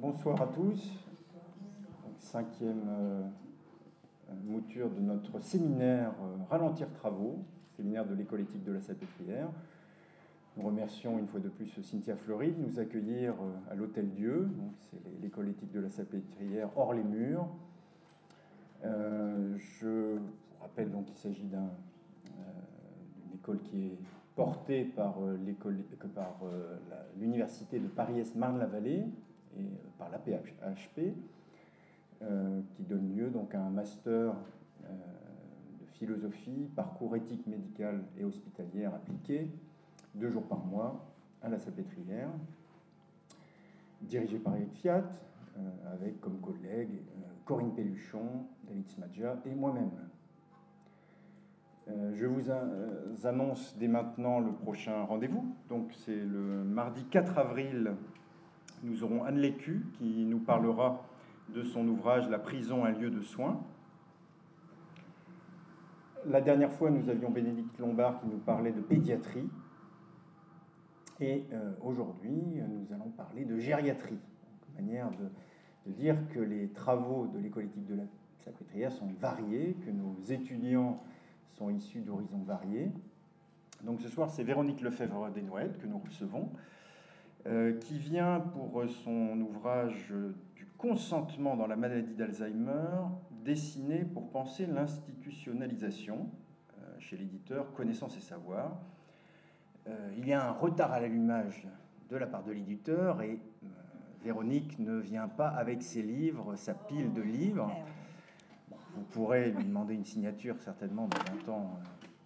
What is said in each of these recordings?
Bonsoir à tous. Cinquième euh, mouture de notre séminaire euh, Ralentir Travaux, séminaire de l'école éthique de la Salpêtrière. Nous remercions une fois de plus Cynthia Fleury de nous accueillir euh, à l'Hôtel Dieu. C'est l'école éthique de la Salpêtrière hors les murs. je vous rappelle donc qu'il s'agit d'une école qui est portée par l'université de Paris-Est Marne-la-Vallée, et euh, par la PHP, euh, qui donne lieu donc à un master euh, de philosophie, parcours éthique médicale et hospitalière appliqué, deux jours par mois à la Salpêtrière, dirigé par Eric Fiat, avec comme collègues Corinne Pelluchon, David Smadja et moi-même. Je vous annonce dès maintenant le prochain rendez-vous. Donc c'est le mardi 4 avril nous aurons Anne Lécu qui nous parlera de son ouvrage La prison, un lieu de soins. La dernière fois, nous avions Bénédicte Lombard qui nous parlait de pédiatrie. Et euh, aujourd'hui, nous allons parler de gériatrie. manière de, dire que les travaux de l'école éthique de la Salpêtrière sont variés, que nos étudiants sont issus d'horizons variés. Donc ce soir, c'est Véronique Lefebvre Desnoëttes que nous recevons. Euh, qui vient pour son ouvrage du consentement dans la maladie d'Alzheimer, dessiné pour penser l'institutionnalisation, euh, chez l'éditeur Connaissance et Savoir. Euh, il y a un retard à l'allumage de la part de l'éditeur et Véronique ne vient pas avec ses livres, sa pile de livres. vous pourrez lui demander une signature certainement dans un temps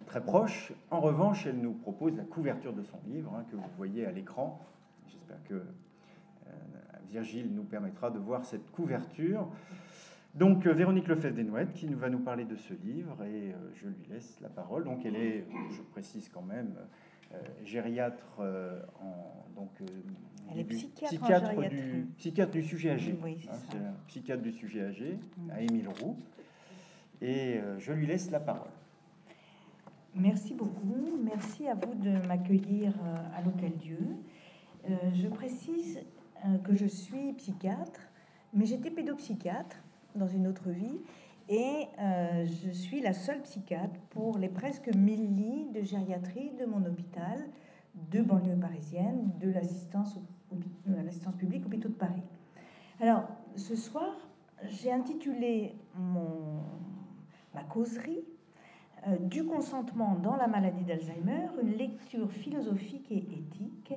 très proche. En revanche, elle nous propose la couverture de son livre hein, que vous voyez à l'écran J'espère que euh, Virgile nous permettra de voir cette couverture. Donc euh, Véronique Lefebvre-Desnouettes qui va nous parler de ce livre et euh, je lui laisse la parole. Donc elle est, je précise quand même, gériatre en donc elle est psychiatre, du, psychiatre du sujet âgé. Hein, psychiatre du sujet âgé à Émile Roux. Et je lui laisse la parole. Merci beaucoup. Merci à vous de m'accueillir à l'Hôtel Dieu. Euh, je précise euh, que je suis psychiatre, mais j'étais pédopsychiatre dans une autre vie et euh, je suis la seule psychiatre pour les presque 1000 lits de gériatrie de mon hôpital de banlieue parisienne, de l'assistance, publique hôpitaux de Paris. Alors, ce soir, j'ai intitulé mon, ma causerie du consentement dans la maladie d'Alzheimer, une lecture philosophique et éthique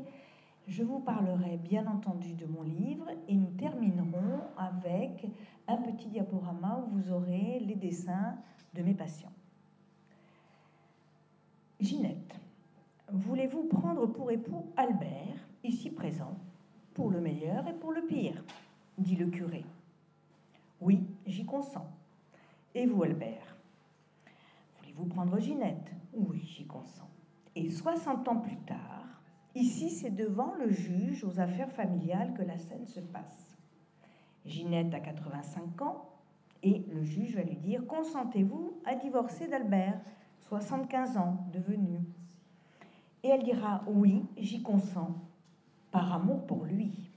je vous parlerai bien entendu de mon livre et nous terminerons avec un petit diaporama où vous aurez les dessins de mes patients. Ginette, voulez-vous prendre pour époux Albert, ici présent, pour le meilleur et pour le pire dit le curé. Oui, j'y consens. Et vous, Albert? Voulez-vous prendre Ginette? Oui, j'y consens. Et 60 ans plus tard, Ici, c'est devant le juge aux affaires familiales que la scène se passe. Ginette a 85 ans et le juge va lui dire Consentez-vous à divorcer d'Albert, 75 ans devenu Et elle dira Oui, j'y consens, par amour pour lui.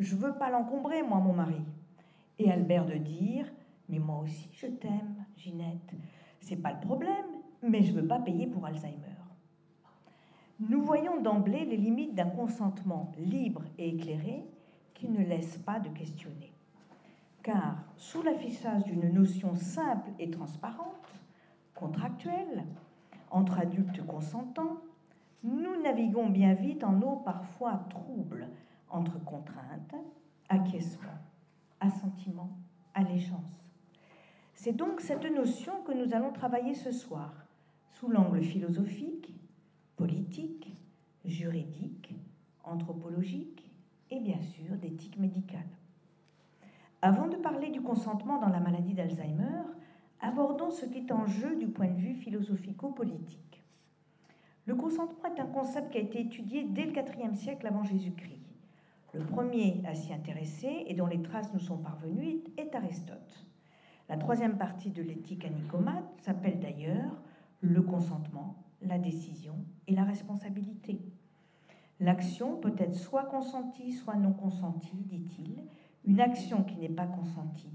Je veux pas l'encombrer, moi, mon mari. Et Albert de dire Mais moi aussi, je t'aime, Ginette. C'est pas le problème, mais je veux pas payer pour Alzheimer nous voyons d'emblée les limites d'un consentement libre et éclairé qui ne laisse pas de questionner. Car sous l'affichage d'une notion simple et transparente, contractuelle, entre adultes consentants, nous naviguons bien vite en eau parfois trouble entre contrainte, acquiescement, assentiment, allégeance. C'est donc cette notion que nous allons travailler ce soir, sous l'angle philosophique, politique, juridique, anthropologique et bien sûr d'éthique médicale. Avant de parler du consentement dans la maladie d'Alzheimer, abordons ce qui est en jeu du point de vue philosophico-politique. Le consentement est un concept qui a été étudié dès le IVe siècle avant Jésus-Christ. Le premier à s'y intéresser et dont les traces nous sont parvenues est Aristote. La troisième partie de l'éthique à s'appelle d'ailleurs le consentement la décision et la responsabilité. L'action peut être soit consentie, soit non consentie, dit-il. Une action qui n'est pas consentie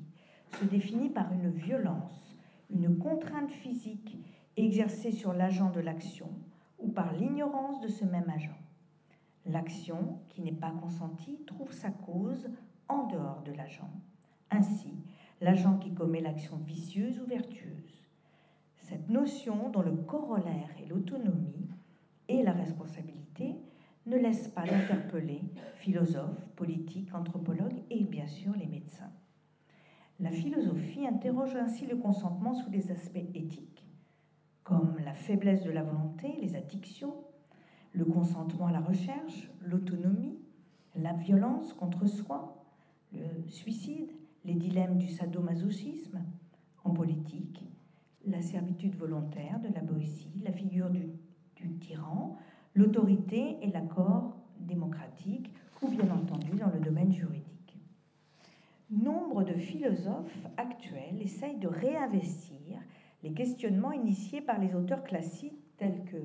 se définit par une violence, une contrainte physique exercée sur l'agent de l'action ou par l'ignorance de ce même agent. L'action qui n'est pas consentie trouve sa cause en dehors de l'agent. Ainsi, l'agent qui commet l'action vicieuse ou vertueuse. Cette notion dont le corollaire est l'autonomie et la responsabilité ne laisse pas d'interpeller philosophes, politiques, anthropologues et bien sûr les médecins. La philosophie interroge ainsi le consentement sous des aspects éthiques, comme la faiblesse de la volonté, les addictions, le consentement à la recherche, l'autonomie, la violence contre soi, le suicide, les dilemmes du sadomasochisme en politique, la servitude volontaire de la Boétie, la figure du, tyran, l'autorité et l'accord démocratique, ou bien entendu dans le domaine juridique. Nombre de philosophes actuels essayent de réinvestir les questionnements initiés par les auteurs classiques tels que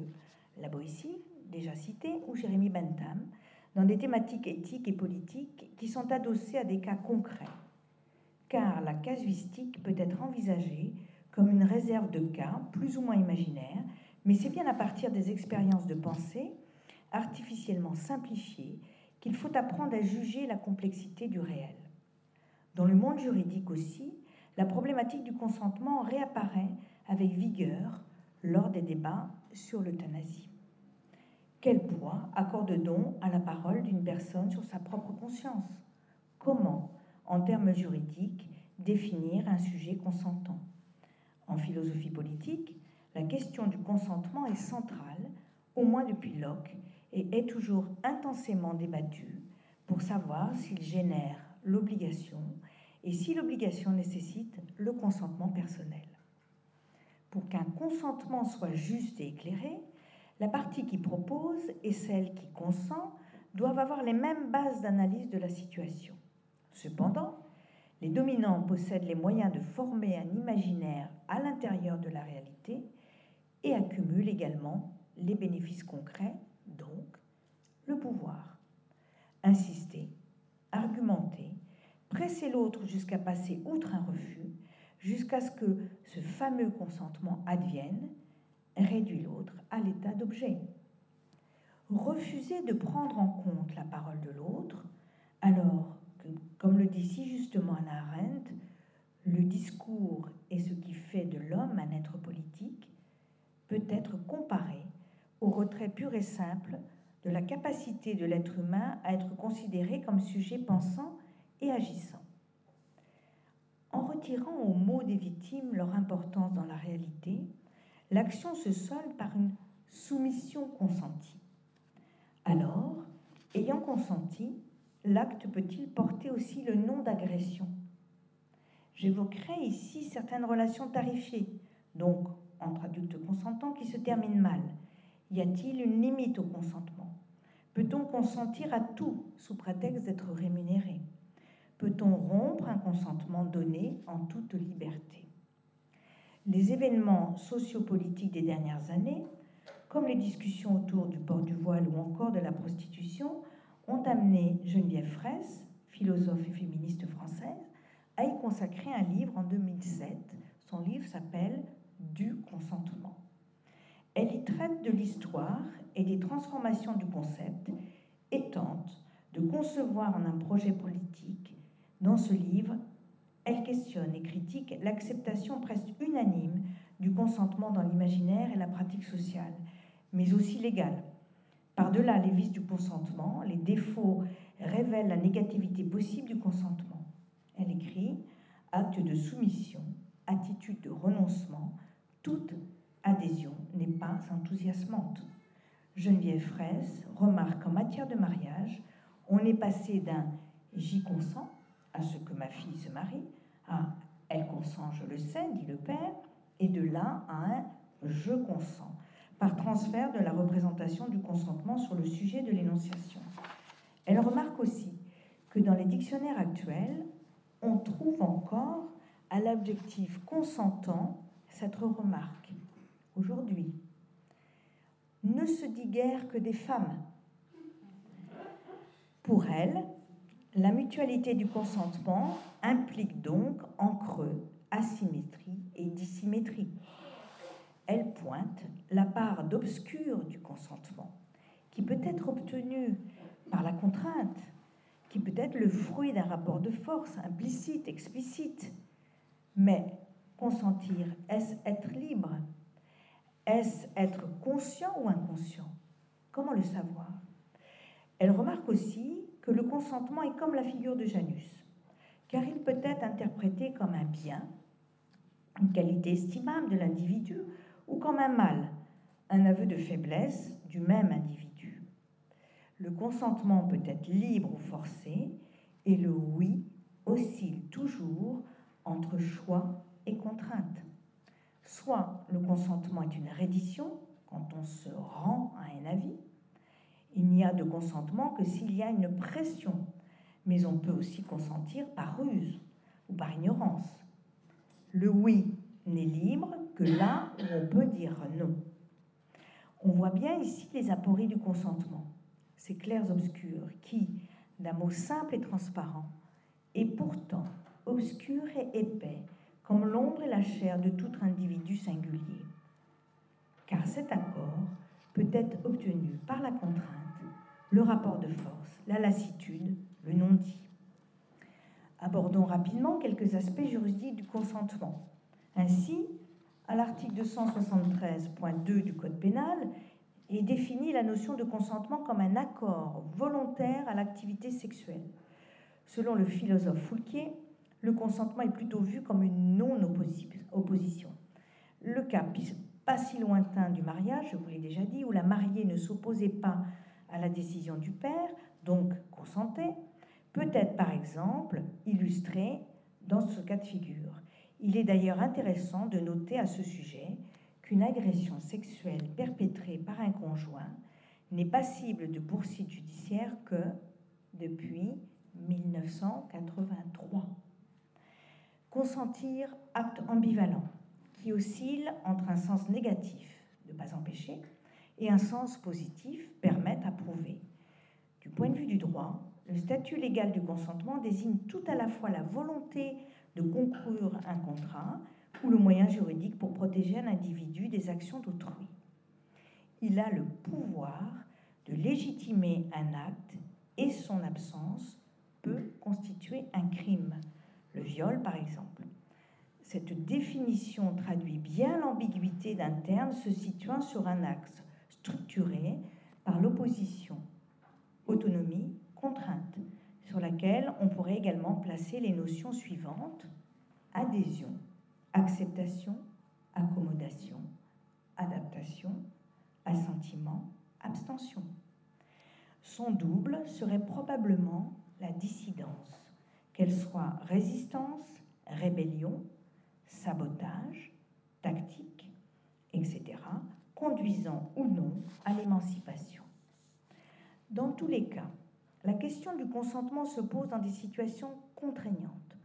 la Boétie, déjà cité, ou Jérémy Bentham, dans des thématiques éthiques et politiques qui sont adossées à des cas concrets. Car la casuistique peut être envisagée comme une réserve de cas plus ou moins imaginaires mais c'est bien à partir des expériences de pensée artificiellement simplifiées qu'il faut apprendre à juger la complexité du réel. Dans le monde juridique aussi, la problématique du consentement réapparaît avec vigueur lors des débats sur l'euthanasie. Quel poids accorde-t-on à la parole d'une personne sur sa propre conscience? Comment, en termes juridiques, définir un sujet consentant? En philosophie politique, la question du consentement est centrale, au moins depuis Locke, et est toujours intensément débattue pour savoir s'il génère l'obligation et si l'obligation nécessite le consentement personnel. Pour qu'un consentement soit juste et éclairé, la partie qui propose et celle qui consent doivent avoir les mêmes bases d'analyse de la situation. Cependant, les dominants possèdent les moyens de former un imaginaire à l'intérieur de la réalité et accumule également les bénéfices concrets, donc le pouvoir. Insister, argumenter, presser l'autre jusqu'à passer outre un refus, jusqu'à ce que ce fameux consentement advienne, réduit l'autre à l'état d'objet. Refuser de prendre en compte la parole de l'autre, alors comme le dit si justement Anna Arendt, le discours est ce qui fait de l'homme un être politique, peut être comparé au retrait pur et simple de la capacité de l'être humain à être considéré comme sujet pensant et agissant. En retirant aux mots des victimes leur importance dans la réalité, l'action se solde par une soumission consentie. Alors, ayant consenti, l'acte peut-il porter aussi le nom d'agression? J'évoquerai ici certaines relations tarifiées, donc entre adultes consentants qui se termine mal. Y a-t-il une limite au consentement? Peut-on consentir à tout sous prétexte d'être rémunéré? Peut-on rompre un consentement donné en toute liberté? Les événements sociopolitiques des dernières années, comme les discussions autour du port du voile ou encore de la prostitution, ont amené Geneviève Fraisse, philosophe et féministe française, à y consacrer un livre en 2007. Son livre s'appelle du consentement. Elle y traite de l'histoire et des transformations du concept et tente de concevoir en un projet politique. Dans ce livre, elle questionne et critique l'acceptation presque unanime du consentement dans l'imaginaire et la pratique sociale, mais aussi légale. Par-delà les vices du consentement, les défauts révèlent la négativité possible du consentement. Elle écrit Acte de soumission, attitude de renoncement, toute adhésion n'est pas enthousiasmante. Geneviève Fraisse remarque qu'en matière de mariage, on est passé d'un j'y consens à ce que ma fille se marie à elle consent, je le sais, dit le père, et de là à un je consens, par transfert de la représentation du consentement sur le sujet de l'énonciation. Elle remarque aussi que dans les dictionnaires actuels, on trouve encore à l'objectif consentant cette remarque. Aujourd'hui, ne se dit guère que des femmes. Pour elle, la mutualité du consentement implique donc en creux asymétrie et dissymétrie. Elle pointe la part d'obscur du consentement, qui peut être obtenue par la contrainte, qui peut être le fruit d'un rapport de force implicite, explicite. Mais consentir, est-ce être libre? Est-ce être conscient ou inconscient? Comment le savoir? Elle remarque aussi que le consentement est comme la figure de Janus, car il peut être interprété comme un bien, une qualité estimable de l'individu, ou comme un mal, un aveu de faiblesse du même individu. Le consentement peut être libre ou forcé, et le oui oscille toujours entre choix et contrainte. Soit le consentement est une reddition, quand on se rend à un avis, il n'y a de consentement que s'il y a une pression, mais on peut aussi consentir par ruse ou par ignorance. Le oui n'est libre là où on peut dire non. On voit bien ici les apories du consentement, ces clairs obscurs qui, d'un mot simple et transparent, est pourtant obscur et épais, comme l'ombre et la chair de tout individu singulier. Car cet accord peut être obtenu par la contrainte, le rapport de force, la lassitude, le non-dit. Abordons rapidement quelques aspects juridiques du consentement. Ainsi, à l'article 273.2 du Code pénal, est définie la notion de consentement comme un accord volontaire à l'activité sexuelle. Selon le philosophe Foulquier, le consentement est plutôt vu comme une non-opposition. Le cas pas si lointain du mariage, je vous l'ai déjà dit, où la mariée ne s'opposait pas à la décision du père, donc consentait, peut être par exemple illustré dans ce cas de figure. Il est d'ailleurs intéressant de noter à ce sujet qu'une agression sexuelle perpétrée par un conjoint n'est passible de poursuite judiciaire que depuis 1983. Consentir, acte ambivalent, qui oscille entre un sens négatif, ne pas empêcher, et un sens positif, permettent à prouver. Du point de vue du droit, le statut légal du consentement désigne tout à la fois la volonté de conclure un contrat ou le moyen juridique pour protéger un individu des actions d'autrui. Il a le pouvoir de légitimer un acte et son absence peut constituer un crime. Le viol, par exemple. Cette définition traduit bien l'ambiguïté d'un terme se situant sur un axe structuré par l'opposition autonomie-contrainte sur laquelle on pourrait également placer les notions suivantes adhésion, acceptation, accommodation, adaptation, assentiment, abstention. Son double serait probablement la dissidence, qu'elle soit résistance, rébellion, sabotage, tactique, etc., conduisant ou non à l'émancipation. Dans tous les cas, la question du consentement se pose dans des situations contraignantes,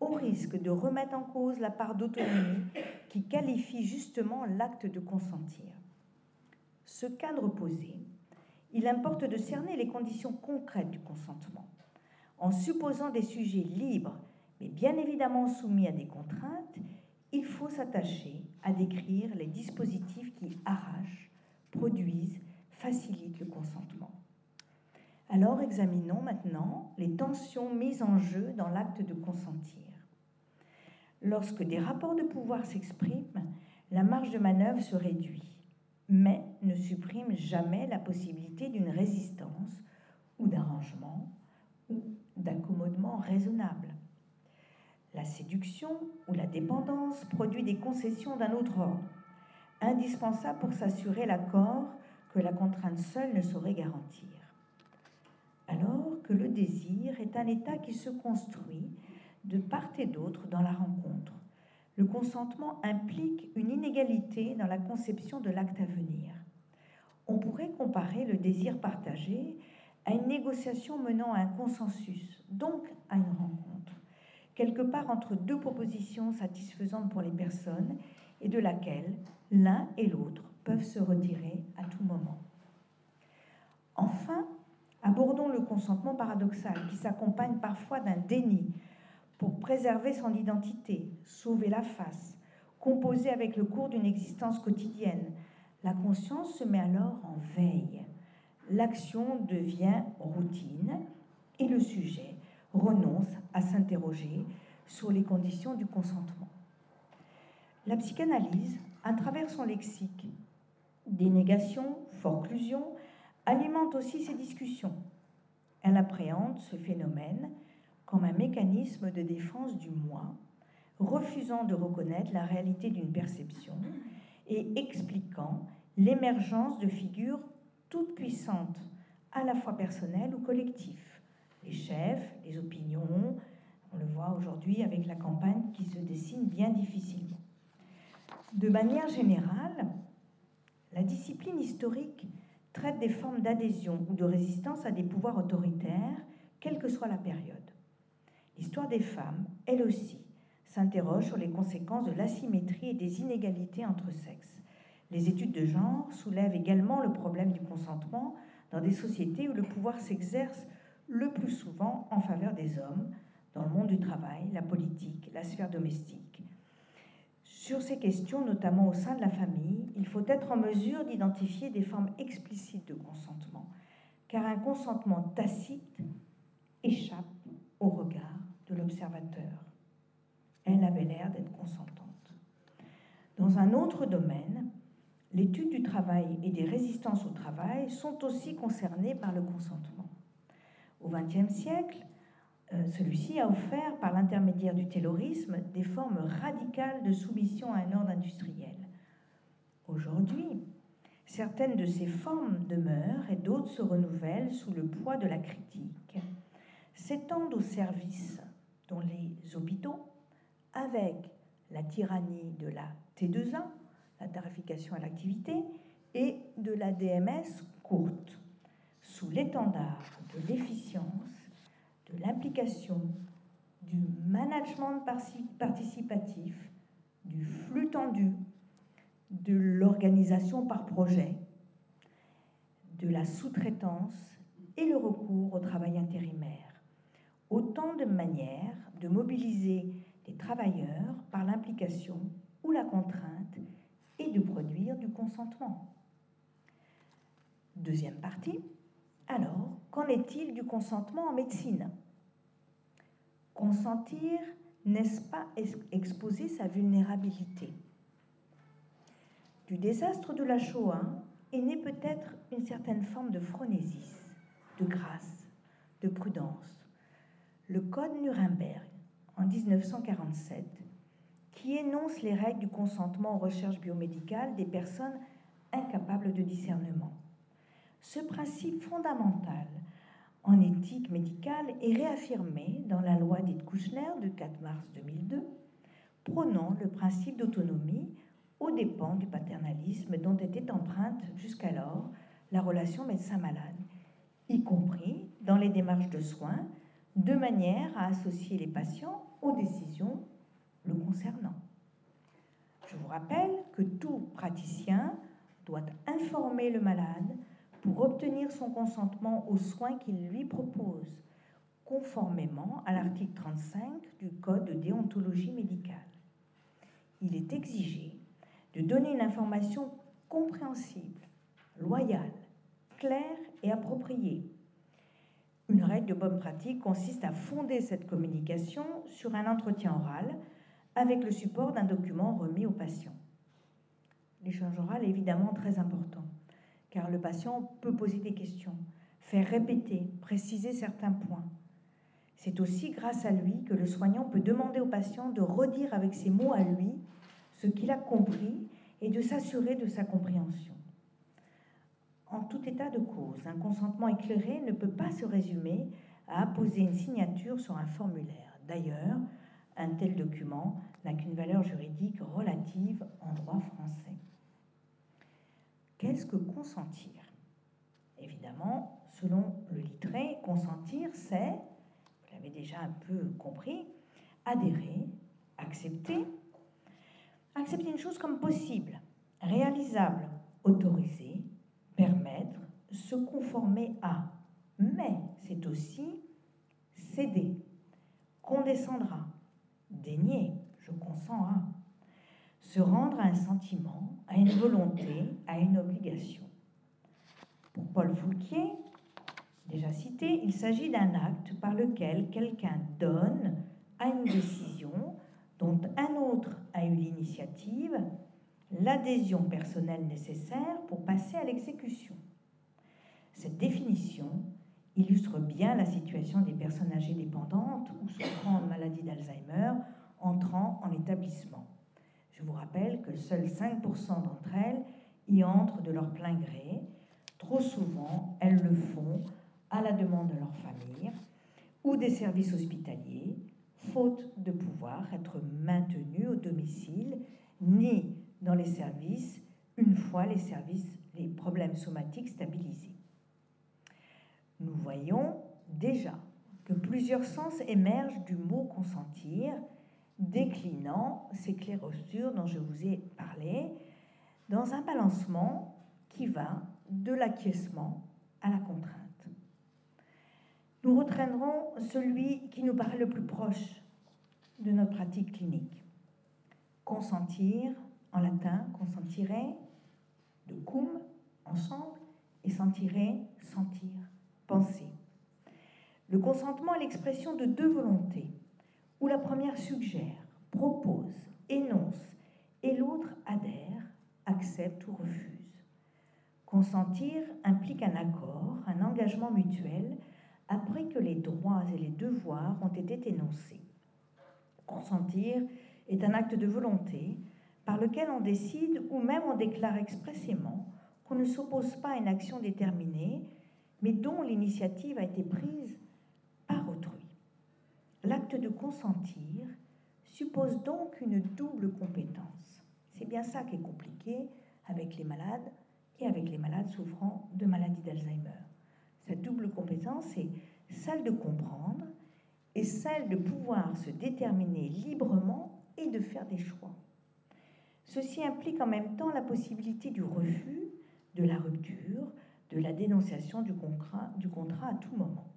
au risque de remettre en cause la part d'autonomie qui qualifie justement l'acte de consentir. Ce cadre posé, il importe de cerner les conditions concrètes du consentement, en supposant des sujets libres, mais bien évidemment soumis à des contraintes, il faut s'attacher à décrire les dispositifs qui arrachent, produisent, facilitent le consentement. Alors examinons maintenant les tensions mises en jeu dans l'acte de consentir. Lorsque des rapports de pouvoir s'expriment, la marge de manœuvre se réduit, mais ne supprime jamais la possibilité d'une résistance ou d'arrangement ou d'accommodement raisonnable. La séduction ou la dépendance produit des concessions d'un autre ordre, indispensables pour s'assurer l'accord que la contrainte seule ne saurait garantir alors que le désir est un état qui se construit de part et d'autre dans la rencontre. Le consentement implique une inégalité dans la conception de l'acte à venir. On pourrait comparer le désir partagé à une négociation menant à un consensus, donc à une rencontre, quelque part entre deux propositions satisfaisantes pour les personnes et de laquelle l'un et l'autre peuvent se retirer à tout moment. Enfin, Abordons le consentement paradoxal qui s'accompagne parfois d'un déni pour préserver son identité, sauver la face, composer avec le cours d'une existence quotidienne. La conscience se met alors en veille. L'action devient routine et le sujet renonce à s'interroger sur les conditions du consentement. La psychanalyse, à travers son lexique, dénégation, forclusion, alimente aussi ces discussions. Elle appréhende ce phénomène comme un mécanisme de défense du moi, refusant de reconnaître la réalité d'une perception et expliquant l'émergence de figures toutes puissantes, à la fois personnelles ou collectives. Les chefs, les opinions, on le voit aujourd'hui avec la campagne qui se dessine bien difficilement. De manière générale, la discipline historique traite des formes d'adhésion ou de résistance à des pouvoirs autoritaires, quelle que soit la période. L'histoire des femmes, elle aussi, s'interroge sur les conséquences de l'asymétrie et des inégalités entre sexes. Les études de genre soulèvent également le problème du consentement dans des sociétés où le pouvoir s'exerce le plus souvent en faveur des hommes, dans le monde du travail, la politique, la sphère domestique. Sur ces questions, notamment au sein de la famille, il faut être en mesure d'identifier des formes explicites de consentement, car un consentement tacite échappe au regard de l'observateur. Elle avait l'air d'être consentante. Dans un autre domaine, l'étude du travail et des résistances au travail sont aussi concernées par le consentement. Au XXe siècle, celui-ci a offert, par l'intermédiaire du taylorisme, des formes radicales de soumission à un ordre industriel. Aujourd'hui, certaines de ces formes demeurent et d'autres se renouvellent sous le poids de la critique, s'étendent au service dont les hôpitaux, avec la tyrannie de la T2A, la tarification à l'activité, et de la DMS courte, sous l'étendard de l'efficience de l'implication, du management participatif, du flux tendu, de l'organisation par projet, de la sous-traitance et le recours au travail intérimaire. Autant de manières de mobiliser les travailleurs par l'implication ou la contrainte et de produire du consentement. Deuxième partie, alors, qu'en est-il du consentement en médecine? Consentir, n'est-ce pas exposer sa vulnérabilité? Du désastre de la Shoah est née peut-être une certaine forme de phronésis, de grâce, de prudence. Le Code Nuremberg, en 1947, qui énonce les règles du consentement aux recherches biomédicales des personnes incapables de discernement. Ce principe fondamental en éthique médicale est réaffirmé dans la loi dite Kouchner de 4 mars 2002, prônant le principe d'autonomie aux dépens du paternalisme dont était empreinte jusqu'alors la relation médecin-malade, y compris dans les démarches de soins, de manière à associer les patients aux décisions le concernant. Je vous rappelle que tout praticien doit informer le malade obtenir son consentement aux soins qu'il lui propose, conformément à l'article 35 du Code de déontologie médicale. Il est exigé de donner une information compréhensible, loyale, claire et appropriée. Une règle de bonne pratique consiste à fonder cette communication sur un entretien oral avec le support d'un document remis au patient. L'échange oral est évidemment très important car le patient peut poser des questions, faire répéter, préciser certains points. C'est aussi grâce à lui que le soignant peut demander au patient de redire avec ses mots à lui ce qu'il a compris et de s'assurer de sa compréhension. En tout état de cause, un consentement éclairé ne peut pas se résumer à apposer une signature sur un formulaire. D'ailleurs, un tel document n'a qu'une valeur juridique relative en droit français. Qu'est-ce que consentir? Évidemment, selon le littré, consentir, c'est, vous l'avez déjà un peu compris, adhérer, accepter, accepter une chose comme possible, réalisable, autoriser, permettre, se conformer à, mais c'est aussi céder, condescendra, dénier, je consens à, se rendre à un sentiment, à une volonté, à une obligation. Pour Paul Foulquier, déjà cité, il s'agit d'un acte par lequel quelqu'un donne à une décision dont un autre a eu l'initiative l'adhésion personnelle nécessaire pour passer à l'exécution. Cette définition illustre bien la situation des personnes âgées dépendantes ou souffrant de maladie d'Alzheimer entrant en établissement. Je vous rappelle que seuls 5% d'entre elles y entrent de leur plein gré. Trop souvent, elles le font à la demande de leur famille ou des services hospitaliers, faute de pouvoir être maintenues au domicile ni dans les services une fois les services, les problèmes somatiques stabilisés. Nous voyons déjà que plusieurs sens émergent du mot consentir, déclinant ces clairostures dont je vous ai parlé, dans un balancement qui va de l'acquiescement à la contrainte. Nous retraînerons celui qui nous paraît le plus proche de notre pratique clinique. Consentir, en latin, consentire, de cum, ensemble, et sentire, sentir, penser. Le consentement est l'expression de deux volontés, où la première suggère, propose, énonce, et l'autre adhère, accepte ou refuse. Consentir implique un accord, un engagement mutuel, après que les droits et les devoirs ont été énoncés. Consentir est un acte de volonté par lequel on décide ou même on déclare expressément qu'on ne s'oppose pas à une action déterminée, mais dont l'initiative a été prise. L'acte de consentir suppose donc une double compétence. C'est bien ça qui est compliqué avec les malades et avec les malades souffrant de maladie d'Alzheimer. Cette double compétence est celle de comprendre et celle de pouvoir se déterminer librement et de faire des choix. Ceci implique en même temps la possibilité du refus, de la rupture, de la dénonciation du contrat, du contrat à tout moment.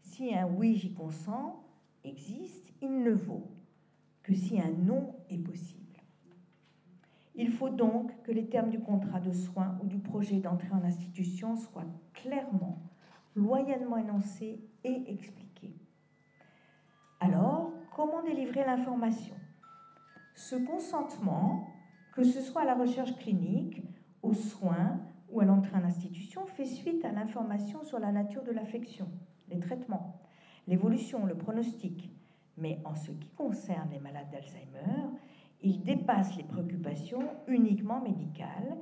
Si un oui j'y consens existe, il ne vaut que si un non est possible. Il faut donc que les termes du contrat de soins ou du projet d'entrée en institution soient clairement, loyalement énoncés et expliqués. Alors, comment délivrer l'information? Ce consentement, que ce soit à la recherche clinique, aux soins ou à l'entrée en institution, fait suite à l'information sur la nature de l'affection, les traitements, l'évolution, le pronostic. Mais en ce qui concerne les malades d'Alzheimer, il dépasse les préoccupations uniquement médicales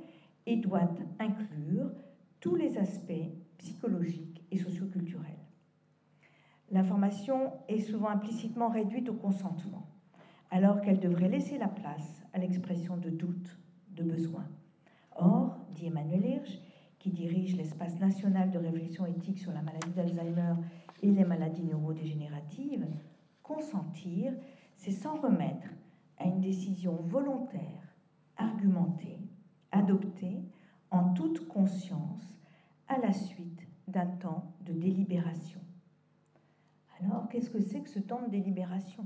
et doit inclure tous les aspects psychologiques et socioculturels. L'information est souvent implicitement réduite au consentement, alors qu'elle devrait laisser la place à l'expression de doutes, de besoins. Or, dit Emmanuel Hirsch, qui dirige l'espace national de réflexion éthique sur la maladie d'Alzheimer et les maladies neurodégénératives, consentir, c'est s'en remettre à une décision volontaire, argumentée, adoptée en toute conscience à la suite d'un temps de délibération. Alors, qu'est-ce que c'est que ce temps de délibération?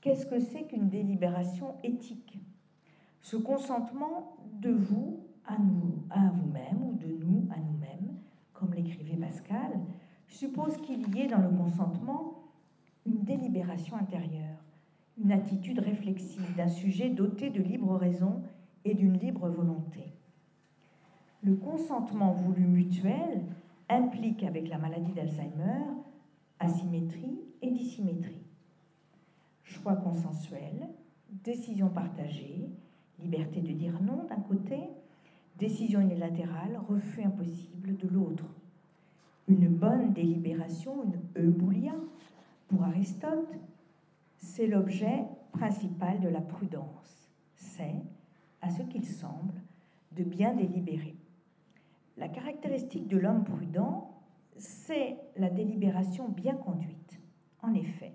Qu'est-ce que c'est qu'une délibération éthique? Ce consentement de vous à nous, à vous-même ou de nous à nous-mêmes, comme l'écrivait Pascal, suppose qu'il y ait dans le consentement une délibération intérieure, une attitude réflexive d'un sujet doté de libre raison et d'une libre volonté. Le consentement voulu mutuel implique avec la maladie d'Alzheimer asymétrie et dissymétrie. Choix consensuel, décision partagée, liberté de dire non d'un côté, décision unilatérale, refus impossible de l'autre. Une bonne délibération, une euboulia, pour Aristote, c'est l'objet principal de la prudence. C'est, à ce qu'il semble, de bien délibérer. La caractéristique de l'homme prudent, c'est la délibération bien conduite. En effet,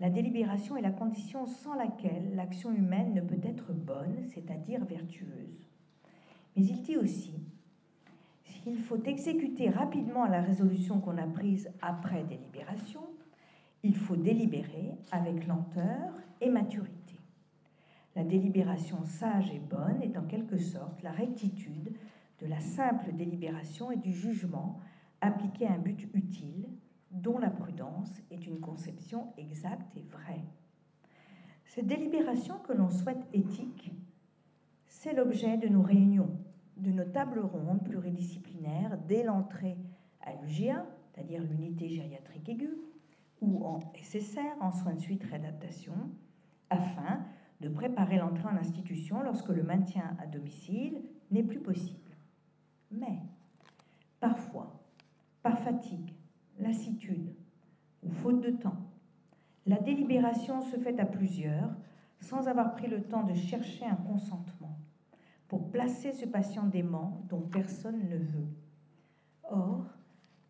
la délibération est la condition sans laquelle l'action humaine ne peut être bonne, c'est-à-dire vertueuse. Mais il dit aussi, qu'il faut exécuter rapidement la résolution qu'on a prise après délibération, il faut délibérer avec lenteur et maturité. La délibération sage et bonne est en quelque sorte la rectitude de la simple délibération et du jugement appliqué à un but utile, dont la prudence est une conception exacte et vraie. Cette délibération que l'on souhaite éthique, c'est l'objet de nos réunions, de nos tables rondes pluridisciplinaires dès l'entrée à l'UGA, c'est-à-dire l'unité gériatrique aiguë, ou en SSR, en soins de suite réadaptation, afin de préparer l'entrée en institution lorsque le maintien à domicile n'est plus possible. Mais, parfois, par fatigue, lassitude ou faute de temps, la délibération se fait à plusieurs sans avoir pris le temps de chercher un consentement pour placer ce patient dément dont personne ne veut. Or,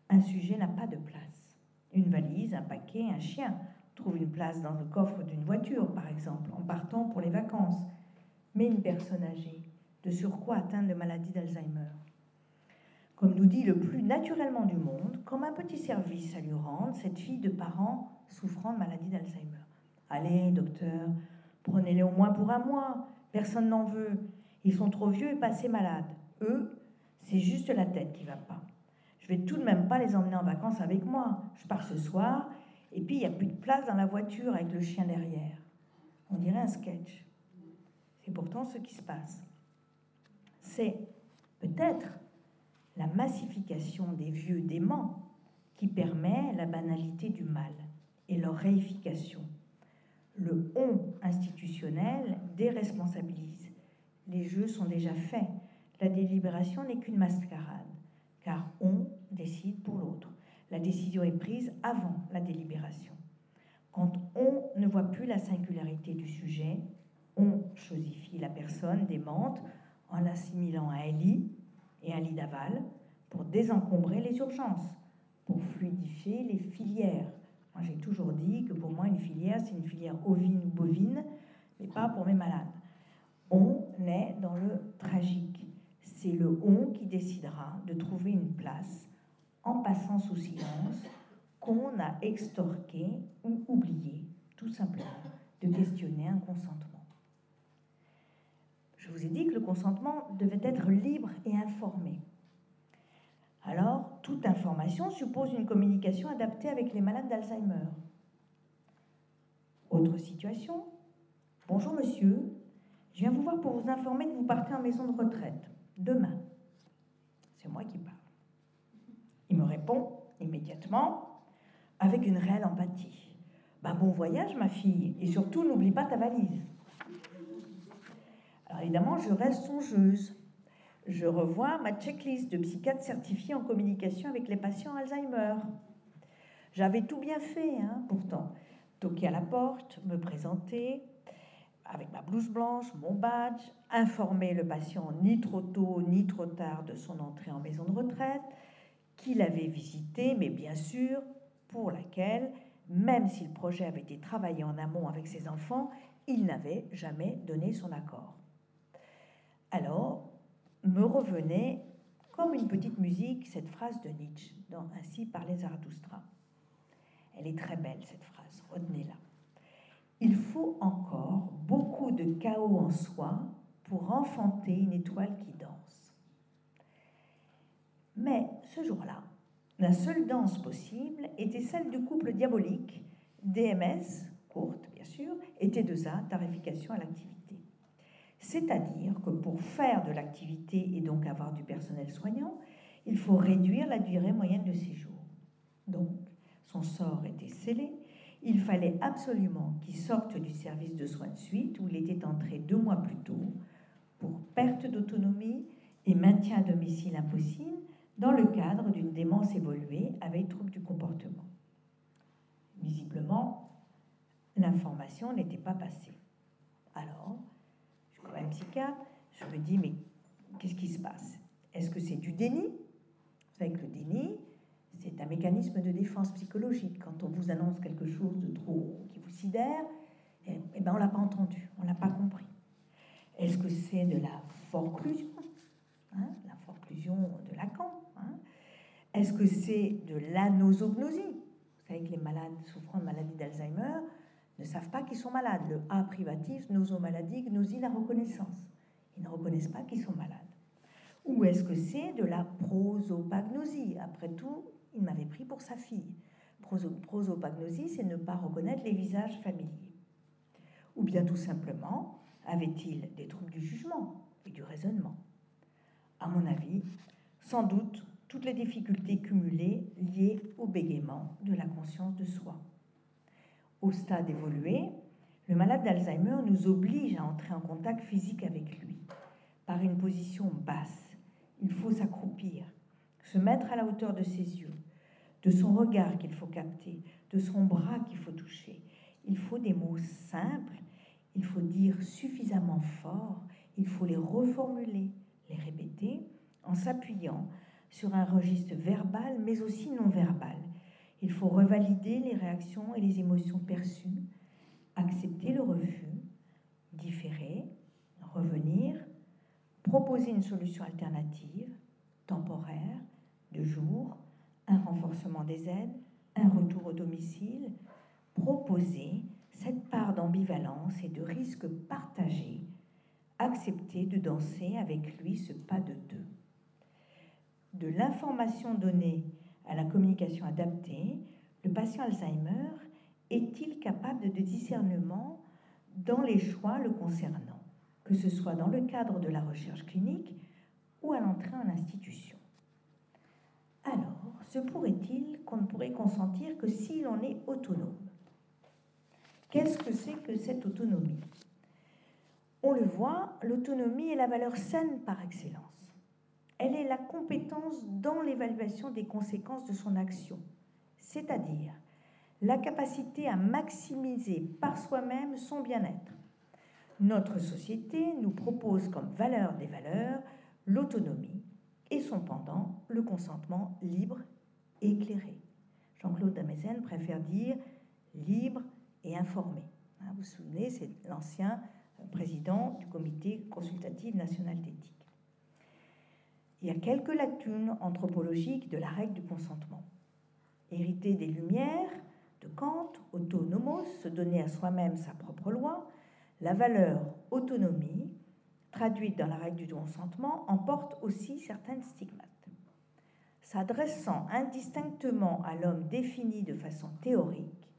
un sujet n'a pas de place. Une valise, un paquet, un chien trouvent une place dans le coffre d'une voiture, par exemple, en partant pour les vacances. Mais une personne âgée, de surcroît atteinte de maladie d'Alzheimer, comme nous dit le plus naturellement du monde, comme un petit service à lui rendre, cette fille de parents souffrant de maladie d'Alzheimer. Allez, docteur, prenez-les au moins pour un mois. Personne n'en veut. Ils sont trop vieux et pas assez malades. Eux, c'est juste la tête qui va pas. Je vais tout de même pas les emmener en vacances avec moi. Je pars ce soir et puis il n'y a plus de place dans la voiture avec le chien derrière. On dirait un sketch. C'est pourtant ce qui se passe. C'est peut-être la massification des vieux déments qui permet la banalité du mal et leur réification. Le on institutionnel déresponsabilise. Les jeux sont déjà faits. La délibération n'est qu'une mascarade, car on décide pour l'autre. La décision est prise avant la délibération. Quand on ne voit plus la singularité du sujet, on chosifie la personne démente en l'assimilant à Ellie et un lit d'aval pour désencombrer les urgences, pour fluidifier les filières, moi, j'ai toujours dit que pour moi, une filière, c'est une filière ovine ou bovine, mais pas pour mes malades. On est dans le tragique. C'est le on qui décidera de trouver une place en passant sous silence qu'on a extorqué ou oublié, tout simplement, de questionner un consentement. Je vous ai dit que le consentement devait être libre et informé. Alors, toute information suppose une communication adaptée avec les malades d'Alzheimer. Autre situation. Bonjour monsieur, je viens vous voir pour vous informer que vous partez en maison de retraite demain. C'est moi qui parle. Il me répond immédiatement avec une réelle empathie. Ben, bon voyage ma fille et surtout n'oublie pas ta valise. Alors évidemment, je reste songeuse je revois ma checklist de psychiatre certifié en communication avec les patients Alzheimer. J'avais tout bien fait, hein, pourtant. Toquer à la porte, me présenter avec ma blouse blanche, mon badge, informer le patient ni trop tôt ni trop tard de son entrée en maison de retraite, qu'il avait visité, mais bien sûr pour laquelle, même si le projet avait été travaillé en amont avec ses enfants, il n'avait jamais donné son accord. Alors, me revenait comme une petite musique cette phrase de Nietzsche dans Ainsi parlait Zarathustra. Elle est très belle cette phrase, retenez-la. Il faut encore beaucoup de chaos en soi pour enfanter une étoile qui danse. Mais ce jour-là, la seule danse possible était celle du couple diabolique, DMS, courte bien sûr, et T2A, tarification à l'activité. C'est-à-dire que pour faire de l'activité et donc avoir du personnel soignant, il faut réduire la durée moyenne de séjour. Donc, son sort était scellé. Il fallait absolument qu'il sorte du service de soins de suite où il était entré deux mois plus tôt pour perte d'autonomie et maintien à domicile impossible dans le cadre d'une démence évoluée avec trouble du comportement. Visiblement, l'information n'était pas passée. Alors, un psychiatre, je me dis, mais qu'est-ce qui se passe? Est-ce que c'est du déni? Que le déni, c'est un mécanisme de défense psychologique. Quand on vous annonce quelque chose de trop qui vous sidère, eh, eh ben on l'a pas entendu, on l'a pas compris. Est-ce que c'est de la forclusion hein, La forclusion de Lacan Est-ce que c'est de l'anosognosie? Vous savez que les malades souffrant de maladie d'Alzheimer ne savent pas qu'ils sont malades. Le A privatif, nosomaladie, gnosie, la reconnaissance. Ils ne reconnaissent pas qu'ils sont malades. Ou est-ce que c'est de la prosopagnosie? Après tout, il m'avait pris pour sa fille. Prosopagnosie, c'est ne pas reconnaître les visages familiers. Ou bien tout simplement, avait-il des troubles du jugement et du raisonnement? À mon avis, sans doute toutes les difficultés cumulées liées au bégaiement de la conscience de soi. Au stade évolué, le malade d'Alzheimer nous oblige à entrer en contact physique avec lui, par une position basse. Il faut s'accroupir, se mettre à la hauteur de ses yeux, de son regard qu'il faut capter, de son bras qu'il faut toucher. Il faut des mots simples, il faut dire suffisamment fort, il faut les reformuler, les répéter en s'appuyant sur un registre verbal mais aussi non verbal. Il faut revalider les réactions et les émotions perçues, accepter le refus, différer, revenir, proposer une solution alternative, temporaire, de jour, un renforcement des aides, un retour au domicile, proposer cette part d'ambivalence et de risque partagé, accepter de danser avec lui ce pas de deux. De l'information donnée à la communication adaptée, le patient Alzheimer est-il capable de discernement dans les choix le concernant, que ce soit dans le cadre de la recherche clinique ou à l'entrée en institution? Alors, se pourrait-il qu'on ne pourrait consentir que si l'on est autonome? Qu'est-ce que c'est que cette autonomie? On le voit, l'autonomie est la valeur saine par excellence. Elle est la compétence dans l'évaluation des conséquences de son action, c'est-à-dire la capacité à maximiser par soi-même son bien-être. Notre société nous propose comme valeur des valeurs l'autonomie et son pendant, le consentement libre éclairé. Jean-Claude Damezen préfère dire libre et informé. Hein, vous vous souvenez, c'est l'ancien président du comité consultatif national d'éthique. Il y a quelques lacunes anthropologiques de la règle du consentement. Hérité des Lumières, de Kant, autonomos, se donner à soi-même sa propre loi, la valeur autonomie, traduite dans la règle du consentement, emporte aussi certaines stigmates. S'adressant indistinctement à l'homme défini de façon théorique,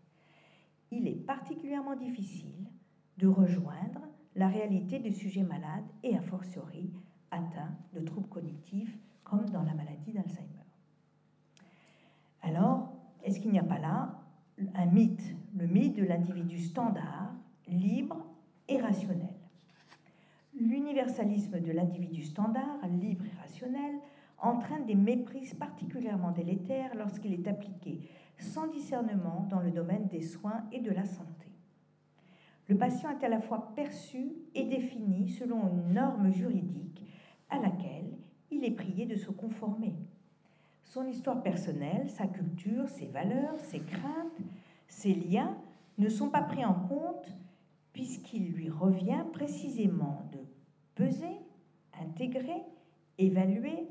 il est particulièrement difficile de rejoindre la réalité du sujet malade et a fortiori atteint de troubles cognitifs comme dans la maladie d'Alzheimer. Alors, est-ce qu'il n'y a pas là un mythe, le mythe de l'individu standard, libre et rationnel? L'universalisme de l'individu standard, libre et rationnel, entraîne des méprises particulièrement délétères lorsqu'il est appliqué sans discernement dans le domaine des soins et de la santé. Le patient est à la fois perçu et défini selon une norme juridique à laquelle il est prié de se conformer. Son histoire personnelle, sa culture, ses valeurs, ses craintes, ses liens ne sont pas pris en compte puisqu'il lui revient précisément de peser, intégrer, évaluer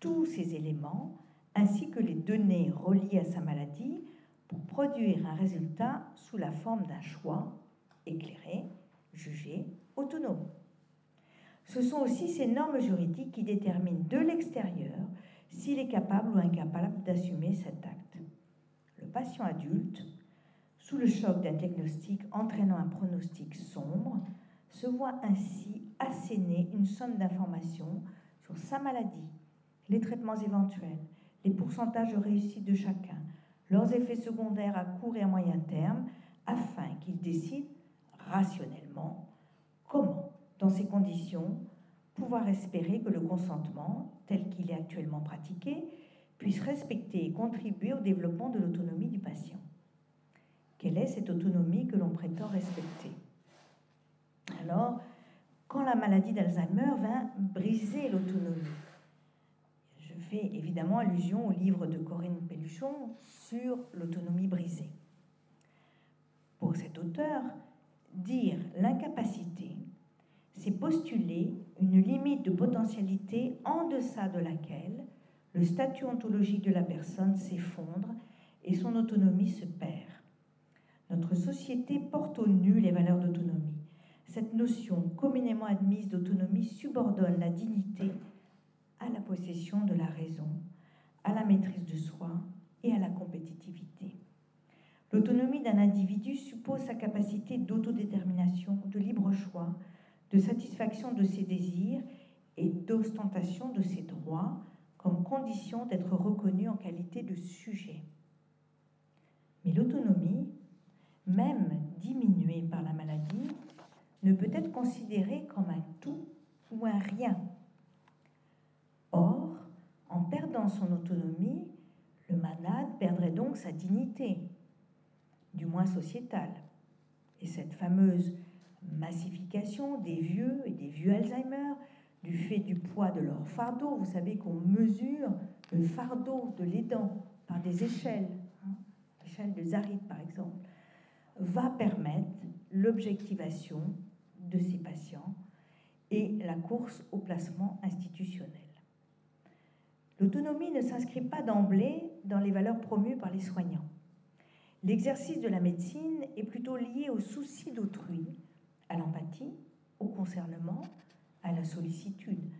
tous ces éléments ainsi que les données reliées à sa maladie pour produire un résultat sous la forme d'un choix éclairé, jugé, autonome. Ce sont aussi ces normes juridiques qui déterminent de l'extérieur s'il est capable ou incapable d'assumer cet acte. Le patient adulte, sous le choc d'un diagnostic entraînant un pronostic sombre, se voit ainsi asséner une somme d'informations sur sa maladie, les traitements éventuels, les pourcentages de réussite de chacun, leurs effets secondaires à court et à moyen terme, afin qu'il décide rationnellement comment dans ces conditions, pouvoir espérer que le consentement, tel qu'il est actuellement pratiqué, puisse respecter et contribuer au développement de l'autonomie du patient. Quelle est cette autonomie que l'on prétend respecter? Alors, quand la maladie d'Alzheimer vint briser l'autonomie, je fais évidemment allusion au livre de Corinne Pelluchon sur l'autonomie brisée. Pour cet auteur, dire l'incapacité c'est postuler une limite de potentialité en deçà de laquelle le statut ontologique de la personne s'effondre et son autonomie se perd. Notre société porte au nu les valeurs d'autonomie. Cette notion communément admise d'autonomie subordonne la dignité la possession de la raison, à la maîtrise de soi et à la compétitivité. L'autonomie d'un individu suppose sa capacité d'autodétermination, de libre choix, de satisfaction de ses désirs et d'ostentation de ses droits comme condition d'être reconnu en qualité de sujet. Mais l'autonomie, même diminuée par la maladie, ne peut être considérée comme un tout ou un rien. Or, en perdant son autonomie, le malade perdrait donc sa dignité, du moins sociétale. Et cette fameuse massification des vieux et des vieux Alzheimer, du fait du poids de leur fardeau, vous savez qu'on mesure le fardeau de l'aidant par des échelles, hein, l'échelle de Zarit par exemple, va permettre l'objectivation de ces patients et la course au placement institutionnel. L'autonomie ne s'inscrit pas d'emblée dans les valeurs promues par les soignants. L'exercice de la médecine est plutôt lié au souci d'autrui, à l'empathie, au concernement, à la sollicitude.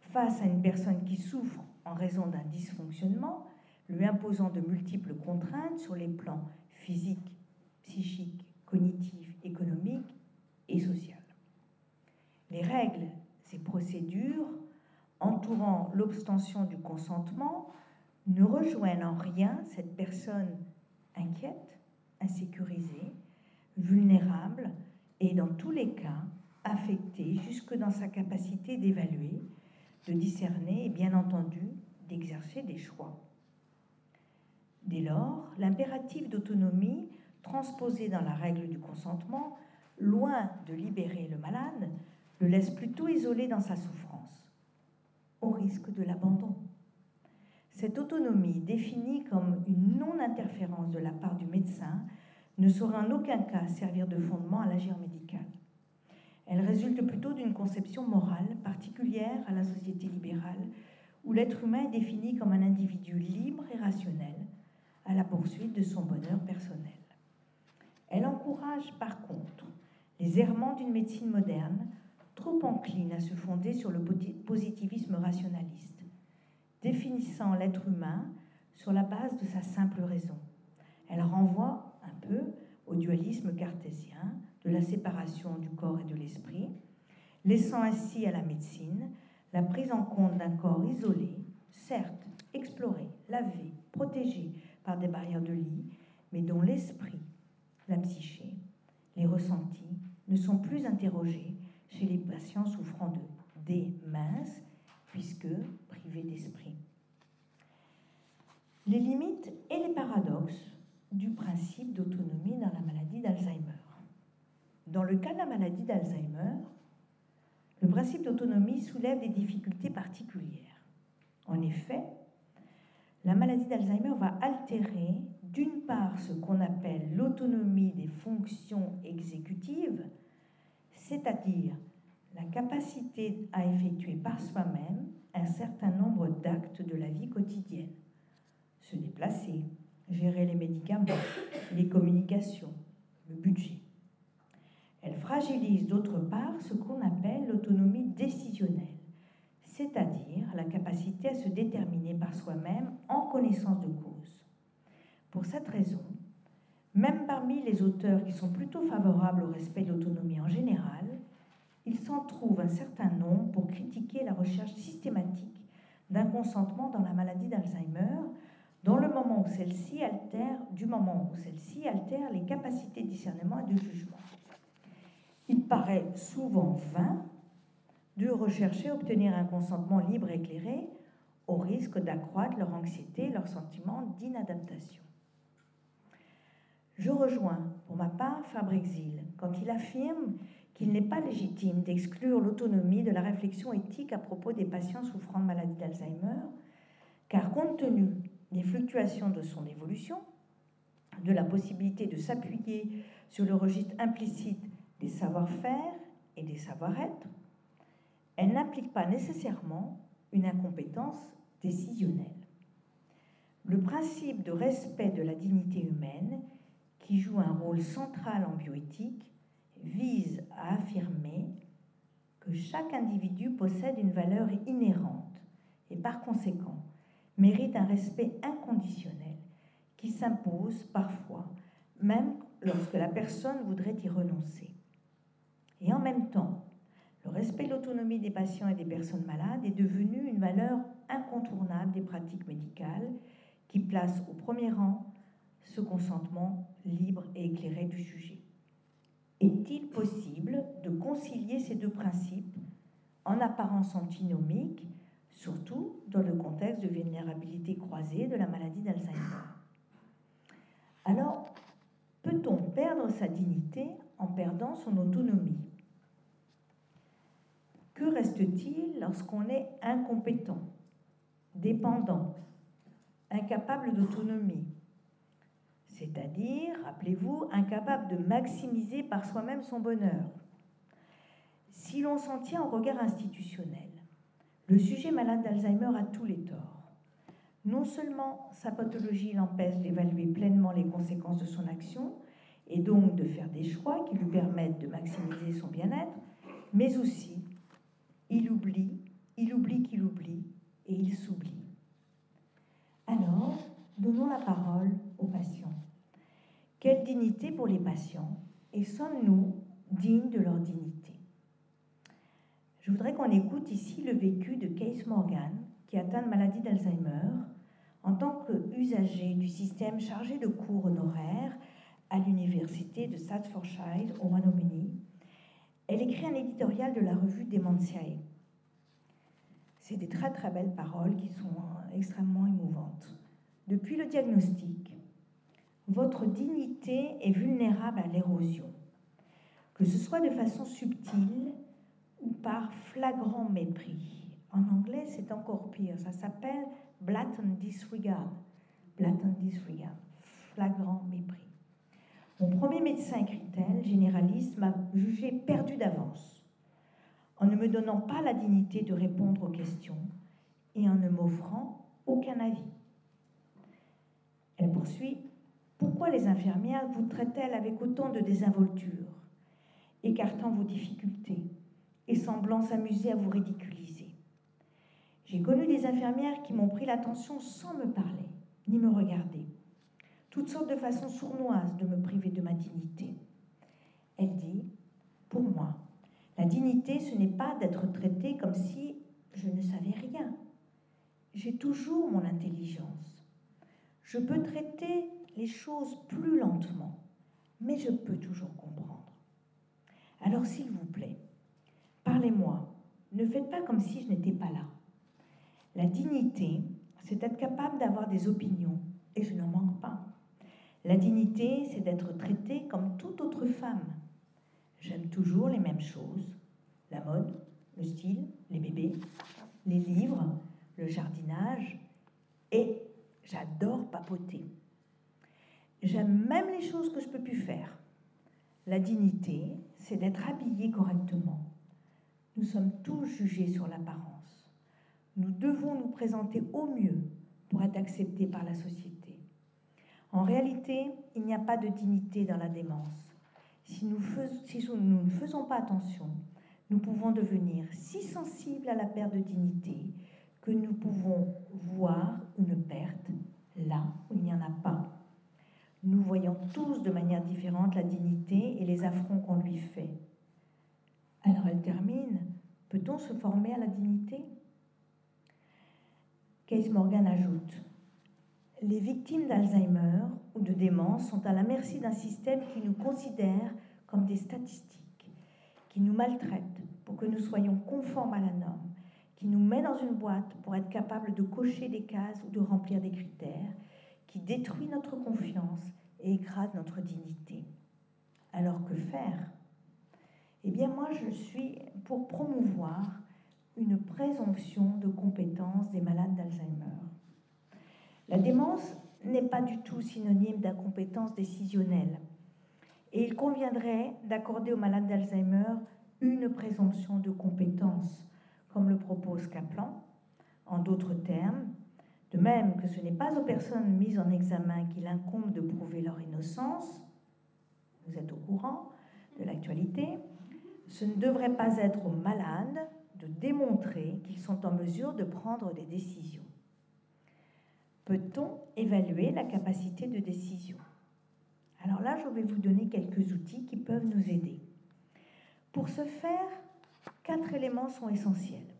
Face à une personne qui souffre en raison d'un dysfonctionnement, lui imposant de multiples contraintes sur les plans physiques, psychiques, cognitifs, économiques et sociaux. Les règles et procédures entourant l'obstention du consentement ne rejoignent en rien cette personne inquiète, insécurisée, vulnérable et dans tous les cas affectée jusque dans sa capacité d'évaluer, de discerner et bien entendu d'exercer des choix. Dès lors, l'impératif d'autonomie transposé dans la règle du consentement, loin de libérer le malade, le laisse plutôt isolé dans sa souffrance, au risque de l'abandon. Cette autonomie, définie comme une non-interférence de la part du médecin, ne saurait en aucun cas servir de fondement à l'agir médical. Elle résulte plutôt d'une conception morale particulière à la société libérale, où l'être humain est défini comme un individu libre et rationnel à la poursuite de son bonheur personnel. Elle encourage par contre les errements d'une médecine moderne, trop encline à se fonder sur le positivisme rationaliste, définissant l'être humain sur la base de sa simple raison. Elle renvoie un peu au dualisme cartésien de la séparation du corps et de l'esprit, laissant ainsi à la médecine la prise en compte d'un corps isolé, certes exploré, lavé, protégé par des barrières de lit, mais dont l'esprit, la psyché, les ressentis ne sont plus interrogés chez les patients souffrant de D minces, puisque privés d'esprit. Les limites et les paradoxes du principe d'autonomie dans la maladie d'Alzheimer. Dans le cas de la maladie d'Alzheimer, le principe d'autonomie soulève des difficultés particulières. En effet, la maladie d'Alzheimer va altérer d'une part ce qu'on appelle l'autonomie des fonctions exécutives, c'est-à-dire la capacité à effectuer par soi-même un certain nombre d'actes de la vie quotidienne. Se déplacer, gérer les médicaments, les communications, le budget. Elle fragilise d'autre part ce qu'on appelle l'autonomie décisionnelle, c'est-à-dire la capacité à se déterminer par soi-même en connaissance de cause. Pour cette raison, même parmi les auteurs qui sont plutôt favorables au respect de l'autonomie en général, il s'en trouve un certain nombre pour critiquer la recherche systématique d'un consentement dans la maladie d'Alzheimer, dans le moment où celle-ci altère, du moment où celle-ci altère les capacités de discernement et de jugement. Il paraît souvent vain de rechercher à obtenir un consentement libre et éclairé au risque d'accroître leur anxiété et leur sentiment d'inadaptation. Je rejoins pour ma part Fabrexil quand il affirme qu'il n'est pas légitime d'exclure l'autonomie de la réflexion éthique à propos des patients souffrant de maladie d'Alzheimer, car compte tenu des fluctuations de son évolution, de la possibilité de s'appuyer sur le registre implicite des savoir-faire et des savoir-être, elle n'implique pas nécessairement une incompétence décisionnelle. le principe de respect de la dignité humaine, qui joue un rôle central en bioéthique, vise à affirmer que chaque individu possède une valeur inhérente et par conséquent mérite un respect inconditionnel qui s'impose parfois, même lorsque la personne voudrait y renoncer. Et en même temps, le respect de l'autonomie des patients et des personnes malades est devenu une valeur incontournable des pratiques médicales qui place au premier rang ce consentement libre et éclairé du sujet. Est-il possible de concilier ces deux principes en apparence antinomiques, surtout dans le contexte de vulnérabilité croisée de la maladie d'Alzheimer? Alors, peut-on perdre sa dignité en perdant son autonomie? Que reste-t-il lorsqu'on est incompétent, dépendant, incapable d'autonomie? C'est-à-dire, rappelez-vous, incapable de maximiser par soi-même son bonheur. Si l'on s'en tient au regard institutionnel, le sujet malade d'Alzheimer a tous les torts. Non seulement sa pathologie l'empêche d'évaluer pleinement les conséquences de son action et donc de faire des choix qui lui permettent de maximiser son bien-être, mais aussi il oublie, il oublie qu'il oublie et il s'oublie. Alors, donnons la parole aux patients. Quelle dignité pour les patients et sommes-nous dignes de leur dignité? Je voudrais qu'on écoute ici le vécu de Case Morgan, qui atteint de maladie d'Alzheimer, en tant qu'usager du système chargé de cours honoraires à l'université de Staffordshire au Royaume-Uni. Elle écrit un éditorial de la revue Dementiae. C'est des très très belles paroles qui sont extrêmement émouvantes. Depuis le diagnostic, votre dignité est vulnérable à l'érosion, que ce soit de façon subtile ou par flagrant mépris. En anglais, c'est encore pire, ça s'appelle blatant disregard. Blatant disregard, flagrant mépris. Mon premier médecin écrit-elle, généraliste, m'a jugé perdu d'avance, en ne me donnant pas la dignité de répondre aux questions et en ne m'offrant aucun avis. Elle poursuit pourquoi les infirmières vous traitent-elles avec autant de désinvolture, écartant vos difficultés et semblant s'amuser à vous ridiculiser? J'ai connu des infirmières qui m'ont pris l'attention sans me parler, ni me regarder. Toutes sortes de façons sournoises de me priver de ma dignité. Elle dit, pour moi, la dignité, ce n'est pas d'être traité comme si je ne savais rien. J'ai toujours mon intelligence. Je peux traiter les choses plus lentement, mais je peux toujours comprendre. Alors s'il vous plaît, parlez-moi, ne faites pas comme si je n'étais pas là. La dignité, c'est être capable d'avoir des opinions, et je n'en manque pas. La dignité, c'est d'être traitée comme toute autre femme. J'aime toujours les mêmes choses, la mode, le style, les bébés, les livres, le jardinage, et j'adore papoter. J'aime même les choses que je peux plus faire. La dignité, c'est d'être habillé correctement. Nous sommes tous jugés sur l'apparence. Nous devons nous présenter au mieux pour être acceptés par la société. En réalité, il n'y a pas de dignité dans la démence. Si nous, si nous ne faisons pas attention, nous pouvons devenir si sensibles à la perte de dignité que nous pouvons voir une perte là où il n'y en a pas nous voyons tous de manière différente la dignité et les affronts qu'on lui fait. Alors elle termine, peut-on se former à la dignité? Case Morgan ajoute, les victimes d'Alzheimer ou de démence sont à la merci d'un système qui nous considère comme des statistiques, qui nous maltraite pour que nous soyons conformes à la norme, qui nous met dans une boîte pour être capable de cocher des cases ou de remplir des critères, qui détruit notre confiance et écrase notre dignité. Alors que faire? Eh bien moi je suis pour promouvoir une présomption de compétence des malades d'Alzheimer. La démence n'est pas du tout synonyme d'incompétence décisionnelle et il conviendrait d'accorder aux malades d'Alzheimer une présomption de compétence, comme le propose Kaplan, en d'autres termes, De même que ce n'est pas aux personnes mises en examen qu'il incombe de prouver leur innocence, vous êtes au courant de l'actualité, ce ne devrait pas être aux malades de démontrer qu'ils sont en mesure de prendre des décisions. Peut-on évaluer la capacité de décision? Alors là, je vais vous donner quelques outils qui peuvent nous aider. Pour ce faire, quatre éléments sont essentiels.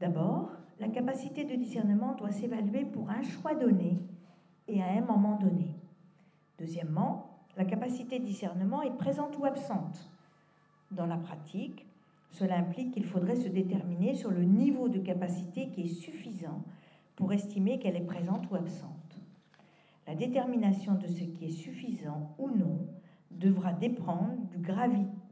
D'abord, la capacité de discernement doit s'évaluer pour un choix donné et à un moment donné. Deuxièmement, la capacité de discernement est présente ou absente. Dans la pratique, cela implique qu'il faudrait se déterminer sur le niveau de capacité qui est suffisant pour estimer qu'elle est présente ou absente. La détermination de ce qui est suffisant ou non devra dépendre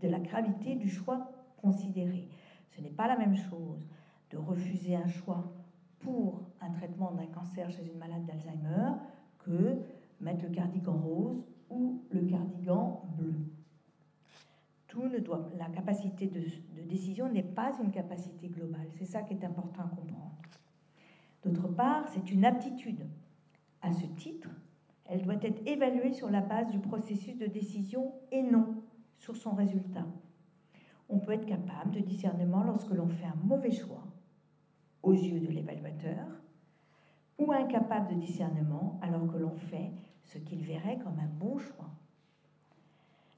de la gravité du choix considéré. Ce n'est pas la même chose de refuser un choix pour un traitement d'un cancer chez une malade d'Alzheimer que mettre le cardigan rose ou le cardigan bleu. Tout ne doit, la capacité de, de décision n'est pas une capacité globale. C'est ça qui est important à comprendre. D'autre part, c'est une aptitude. À ce titre, elle doit être évaluée sur la base du processus de décision et non sur son résultat. On peut être capable de discernement lorsque l'on fait un mauvais choix aux yeux de l'évaluateur ou incapable de discernement alors que l'on fait ce qu'il verrait comme un bon choix.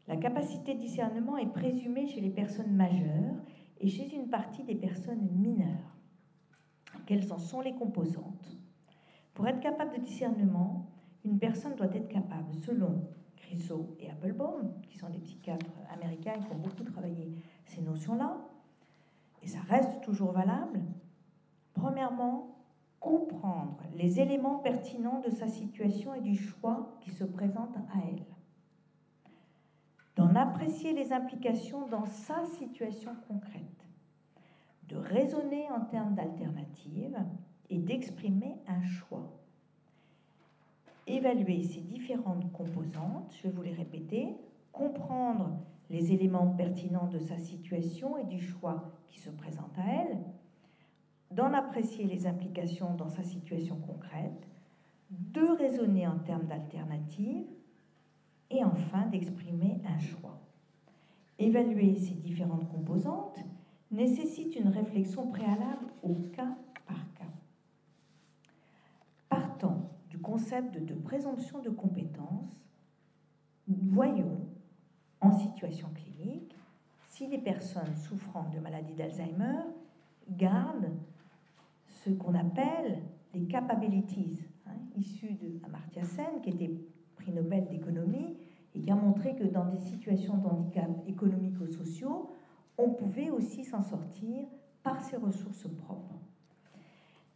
La capacité de discernement est présumée chez les personnes majeures et chez une partie des personnes mineures. Quelles en sont les composantes? Pour être capable de discernement, une personne doit être capable, selon Crisot et Applebaum, qui sont des psychiatres américains qui ont beaucoup travaillé ces notions-là, et ça reste toujours valable, premièrement, comprendre les éléments pertinents de sa situation et du choix qui se présente à elle. D'en apprécier les implications dans sa situation concrète. De raisonner en termes d'alternatives et d'exprimer un choix. Évaluer ces différentes composantes, je vais vous les répéter, comprendre les éléments pertinents de sa situation et du choix qui se présente à elle, d'en apprécier les implications dans sa situation concrète, de raisonner en termes d'alternatives et enfin d'exprimer un choix. Évaluer ces différentes composantes nécessite une réflexion préalable au cas par cas. Partant du concept de présomption de compétence, voyons en situation clinique si les personnes souffrant de maladie d'Alzheimer gardent ce qu'on appelle les capabilities, hein, issues de Amartya Sen, qui était prix Nobel d'économie, et qui a montré que dans des situations de handicap économico-sociaux, on pouvait aussi s'en sortir par ses ressources propres.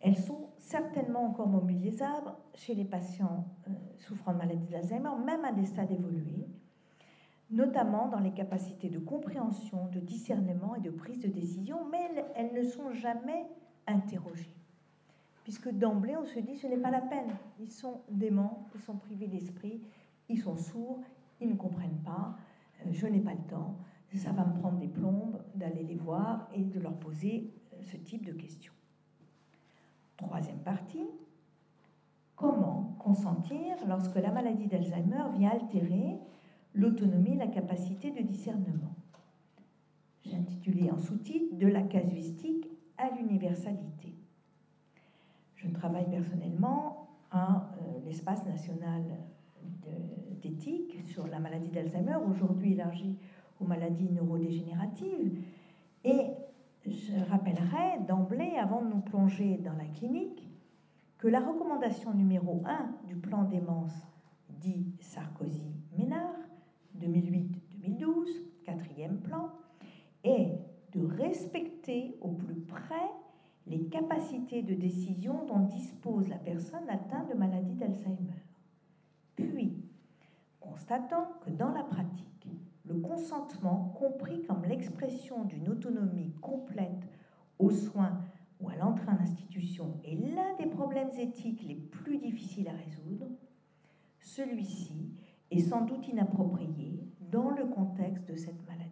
Elles sont certainement encore mobilisables chez les patients euh, souffrant de maladie d'Alzheimer, même à des stades évolués, notamment dans les capacités de compréhension, de discernement et de prise de décision, mais elles ne sont jamais interrogés. Puisque d'emblée, on se dit, ce n'est pas la peine. Ils sont déments, ils sont privés d'esprit, ils sont sourds, ils ne comprennent pas, euh, je n'ai pas le temps, ça va me prendre des plombes d'aller les voir et de leur poser euh, ce type de questions. Troisième partie, comment consentir lorsque la maladie d'Alzheimer vient altérer l'autonomie et la capacité de discernement? J'ai intitulé en sous-titre De la casuistique à l'universalité. Je travaille personnellement à euh, l'espace national d'éthique sur la maladie d'Alzheimer, aujourd'hui élargi aux maladies neurodégénératives. Et je rappellerai d'emblée, avant de nous plonger dans la clinique, que la recommandation numéro 1 du plan démence dit Sarkozy-Ménard, 2008-2012, quatrième plan, est de respecter au plus près les capacités de décision dont dispose la personne atteinte de maladie d'Alzheimer. Puis, constatant que dans la pratique, le consentement, compris comme l'expression d'une autonomie complète aux soins ou à l'entrée en institution, est l'un des problèmes éthiques les plus difficiles à résoudre, celui-ci est sans doute inapproprié dans le contexte de cette maladie.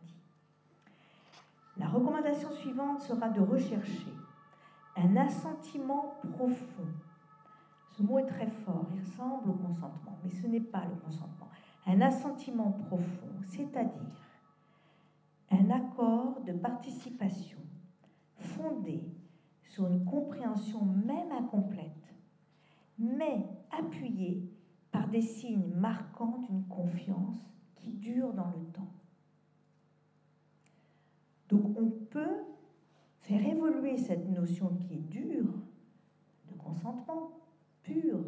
La recommandation suivante sera de rechercher un assentiment profond Ce mot est très fort, il ressemble au consentement, mais ce n'est pas le consentement. Un assentiment profond, c'est-à-dire un accord de participation fondé sur une compréhension même incomplète, mais appuyé par des signes marquants d'une confiance qui dure dans le temps. Donc on peut faire évoluer cette notion qui est dure de consentement pur,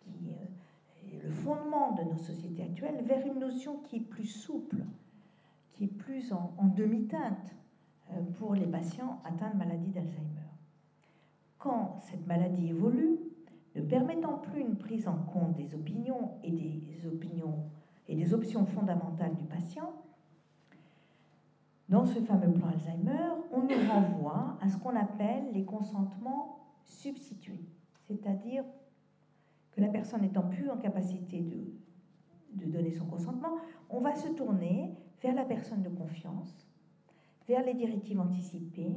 qui est le fondement de nos sociétés actuelles, vers une notion qui est plus souple, qui est plus en, demi-teinte euh, pour les patients atteints de maladie d'Alzheimer. Quand cette maladie évolue, ne permettant plus une prise en compte des opinions et des opinions et des options fondamentales du patient, dans ce fameux plan Alzheimer, on nous renvoie à ce qu'on appelle les consentements substitués, c'est-à-dire que la personne n'étant plus en capacité de, donner son consentement, on va se tourner vers la personne de confiance, vers les directives anticipées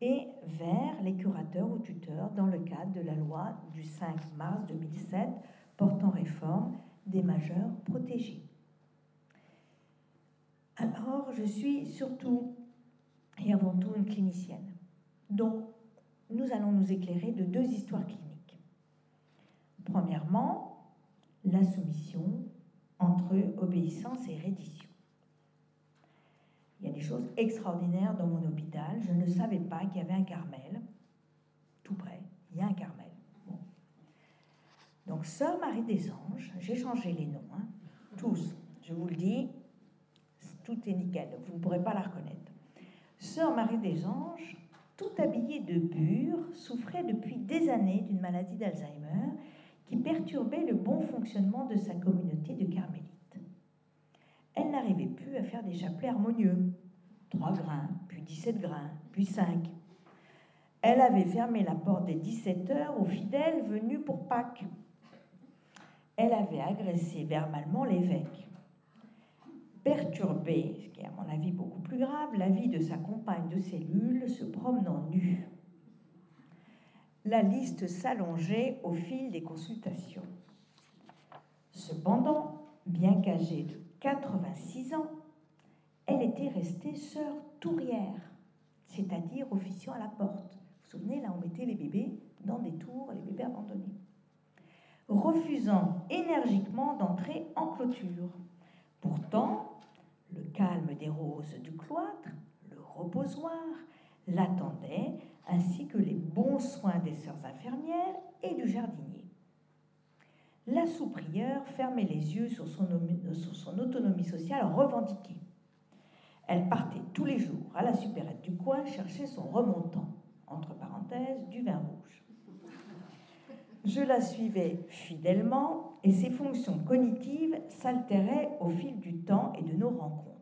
et vers les curateurs ou tuteurs dans le cadre de la loi du 5 mars 2007 portant réforme des majeurs protégés. Alors, je suis surtout et avant tout une clinicienne. Donc, nous allons nous éclairer de deux histoires cliniques. Premièrement, la soumission entre obéissance et reddition. Il y a des choses extraordinaires dans mon hôpital. Je ne savais pas qu'il y avait un Carmel, tout près. Il y a un Carmel. Donc, Sœur Marie des Anges, j'ai changé les noms, hein. tous, je vous le dis, tout est nickel, vous ne pourrez pas la reconnaître. Sœur Marie des Anges, tout habillée de bure, souffrait depuis des années d'une maladie d'Alzheimer qui perturbait le bon fonctionnement de sa communauté de carmélites. Elle n'arrivait plus à faire des chapelets harmonieux. Trois grains, puis 17 grains, puis cinq. Elle avait fermé la porte des 17 heures aux fidèles venus pour Pâques. Elle avait agressé verbalement l'évêque perturber, ce qui est à mon avis beaucoup plus grave, la vie de sa compagne de cellule se promenant nue. La liste s'allongeait au fil des consultations. Cependant, bien qu'âgée de 86 ans, elle était restée sœur tourière, c'est-à-dire officiant à la porte. Vous vous souvenez, là, on mettait les bébés dans des tours, les bébés abandonnés. Refusant énergiquement d'entrer en clôture. Pourtant, le calme des roses du cloître, le reposoir, l'attendaient, ainsi que les bons soins des sœurs infirmières et du jardinier. La sous-prieure fermait les yeux sur son, sur son autonomie sociale revendiquée. Elle partait tous les jours à la supérette du coin chercher son remontant, entre parenthèses, du vin rouge. Je la suivais fidèlement et ses fonctions cognitives s'altéraient au fil du temps et de nos rencontres.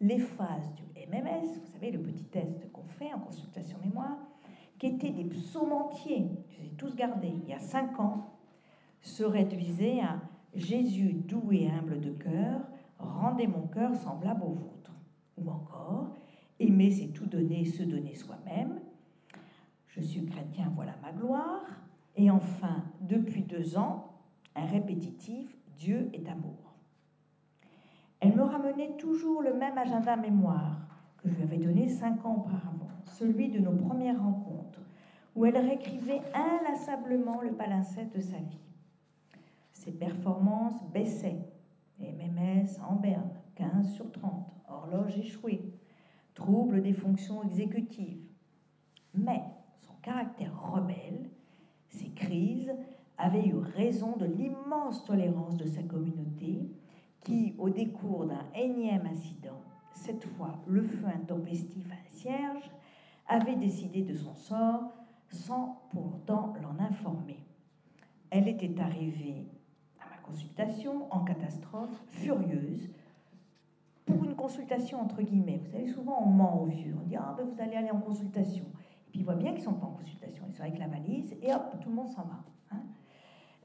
Les phases du MMS, vous savez, le petit test qu'on fait en consultation mémoire, qui étaient des psaumes entiers, je les ai tous gardés il y a cinq ans, se réduisaient à Jésus doux et humble de cœur, rendez mon cœur semblable au vôtre. Ou encore, aimer c'est tout donner, se donner soi-même. Je suis chrétien, voilà ma gloire. Et enfin, depuis deux ans, un répétitif, Dieu est amour. Elle me ramenait toujours le même agenda mémoire que je lui avais donné cinq ans auparavant, celui de nos premières rencontres, où elle réécrivait inlassablement le palimpseste de sa vie. Ses performances baissaient. MMS en berne, 15 sur 30, horloge échouée, trouble des fonctions exécutives. Mais son caractère rebelle ces crises avaient eu raison de l'immense tolérance de sa communauté qui, au décours d'un énième incident, cette fois le feu intempestif à un cierge, avait décidé de son sort sans pourtant l'en informer. Elle était arrivée à ma consultation en catastrophe, furieuse, pour une consultation entre guillemets. Vous savez, souvent on ment aux vieux, on dit Ah, ben vous allez aller en consultation. Puis ils voient bien qu'ils ne sont pas en consultation, ils sont avec la valise et hop, tout le monde s'en va.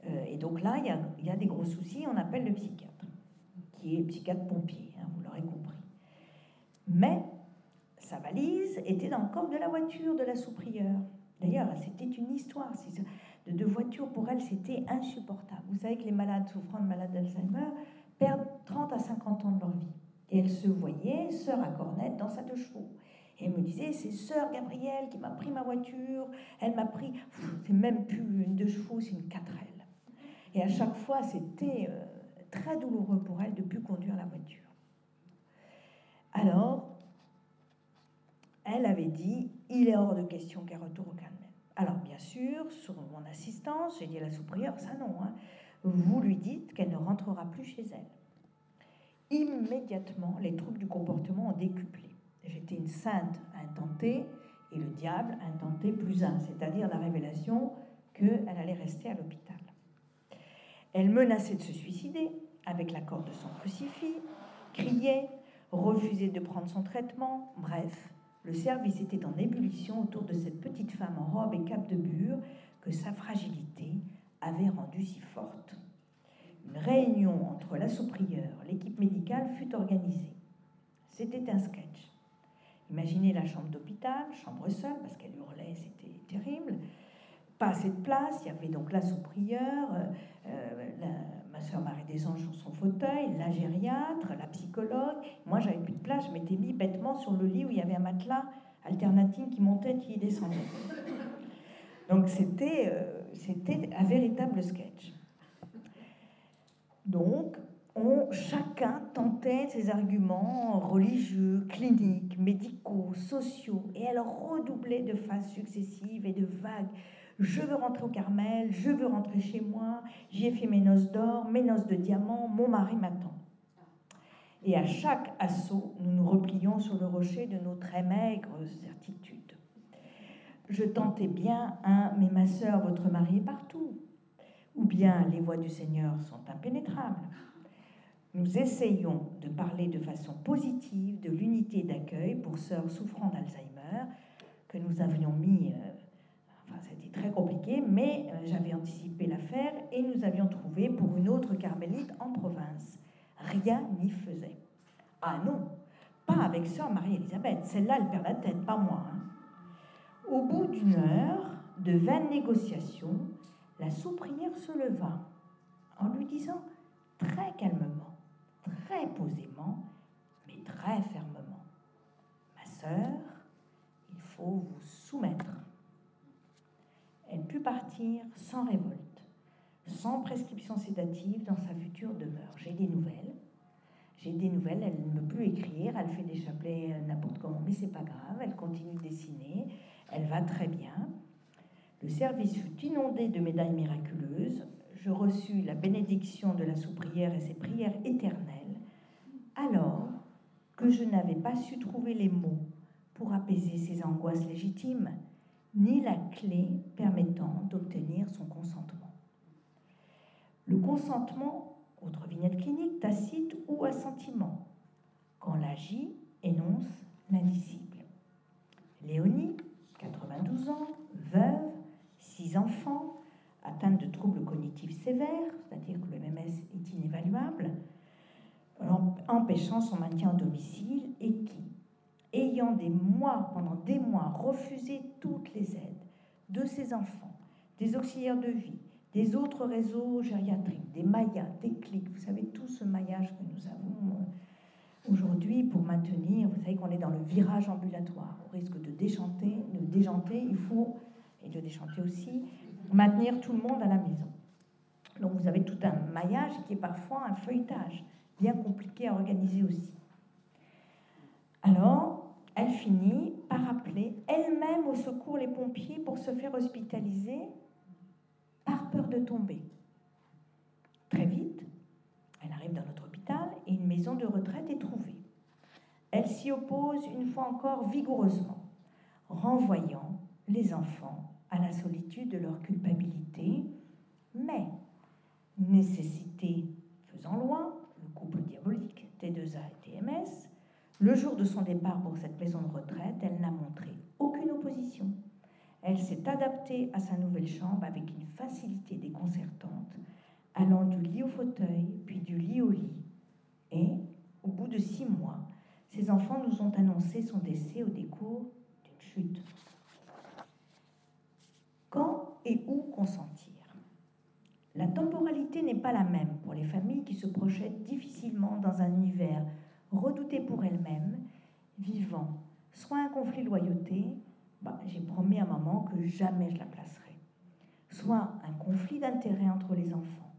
Euh, et donc là, il y, a, des gros soucis, on appelle le psychiatre, qui est psychiatre pompier, hein, vous l'aurez compris. Mais sa valise était dans le coffre de la voiture de la sous-prieure. D'ailleurs, c'était une histoire de de voiture, pour elle, c'était insupportable. Vous savez que les malades souffrant de malades d'Alzheimer perdent 30 à 50 ans de leur vie. Et elle se voyait, sœur à cornette, dans sa deux chevaux. Et elle me disait, c'est sœur Gabrielle qui m'a pris ma voiture, elle m'a pris, c'est même plus une deux chevaux, c'est une quatrelle. Et à chaque fois, c'était euh, très douloureux pour elle de plus conduire la voiture. Alors, elle avait dit, il est hors de question qu'elle retourne au Carmel. Alors, bien sûr, sur mon assistance, j'ai dit à la sous-prieure, ça non, hein, vous lui dites qu'elle ne rentrera plus chez elle. Immédiatement, les troubles du comportement ont décuplé. J'étais une sainte intentée et le diable intenté plus un, c'est-à-dire la révélation qu'elle allait rester à l'hôpital. Elle menaçait de se suicider avec l'accord de son crucifix, criait, refusait de prendre son traitement, bref, le service était en ébullition autour de cette petite femme en robe et cape de bure que sa fragilité avait rendue si forte. Une réunion entre la sous-prieure, l'équipe médicale fut organisée. C'était un sketch. Imaginez la chambre d'hôpital, chambre seule, parce qu'elle hurlait, c'était terrible. Pas assez de place, il y avait donc la sous-prieure, euh, ma soeur Marie des Anges sur son fauteuil, la gériatre, la psychologue. Moi, j'avais plus de place, je m'étais mis bêtement sur le lit où il y avait un matelas alternatif qui montait et qui descendait. Donc c'était euh, c'était un véritable sketch. Donc, on, chacun tentait ses arguments religieux, cliniques, médicaux, sociaux, et elle redoublait de phases successives et de vagues. Je veux rentrer au Carmel, je veux rentrer chez moi, j'y ai fait mes noces d'or, mes noces de diamant, mon mari m'attend. Et à chaque assaut, nous nous replions sur le rocher de nos très maigres certitudes. Je tentais bien un Mais ma sœur, votre mari est partout. Ou bien les voies du Seigneur sont impénétrables nous essayons de parler de façon positive de l'unité d'accueil pour sœurs souffrant d'Alzheimer, que nous avions mis, euh, c'était très compliqué, mais euh, j'avais anticipé l'affaire et nous avions trouvé pour une autre carmélite en province. Rien n'y faisait. Ah non, pas avec sœur Marie-Elisabeth, celle-là elle perd la tête, pas moi. Hein. Au bout d'une heure de vaines négociations, la sous-prière se leva en lui disant très calmement très posément, mais très fermement. Ma sœur, il faut vous soumettre. Elle put partir sans révolte, sans prescription sédative dans sa future demeure. J'ai des nouvelles. J'ai des nouvelles, elle ne peut plus écrire, elle fait des chapelets n'importe comment, mais c'est pas grave, elle continue de dessiner, elle va très bien. Le service fut inondé de médailles miraculeuses. Je reçus la bénédiction de la sous-prière et ses prières éternelles alors que je n'avais pas su trouver les mots pour apaiser ses angoisses légitimes, ni la clé permettant d'obtenir son consentement. Le consentement, autre vignette clinique, tacite ou assentiment, quand l'agit énonce l'indicible. Léonie, 92 ans, veuve, six enfants, atteinte de troubles cognitifs sévères, c'est-à-dire que le MMS est inévaluable, empêchant son maintien au domicile et qui, ayant des mois, pendant des mois, refusé toutes les aides de ses enfants, des auxiliaires de vie, des autres réseaux gériatriques, des mayas, des clics, vous savez, tout ce maillage que nous avons euh, aujourd'hui pour maintenir, vous savez qu'on est dans le virage ambulatoire, au risque de déchanter, de déjanter, il faut, et de déchanter aussi, maintenir tout le monde à la maison. Donc vous avez tout un maillage qui est parfois un feuilletage bien compliqué à organiser aussi. Alors, elle finit par appeler elle-même au secours les pompiers pour se faire hospitaliser par peur de tomber. Très vite, elle arrive dans notre hôpital et une maison de retraite est trouvée. Elle s'y oppose une fois encore vigoureusement, renvoyant les enfants à la solitude de leur culpabilité, mais nécessité faisant loi, couple diabolique, T2A et TMS, le jour de son départ pour cette maison de retraite, elle n'a montré aucune opposition. Elle s'est adaptée à sa nouvelle chambre avec une facilité déconcertante, allant du lit au fauteuil, puis du lit au lit. Et, au bout de six mois, ses enfants nous ont annoncé son décès au décours d'une chute. Quand et où consentir? La temporalité n'est pas la même pour les familles qui se projettent difficilement dans un univers redouté pour elles-mêmes, vivant soit un conflit de loyauté, bah, j'ai promis à maman que jamais je la placerai, soit un conflit d'intérêt entre les enfants.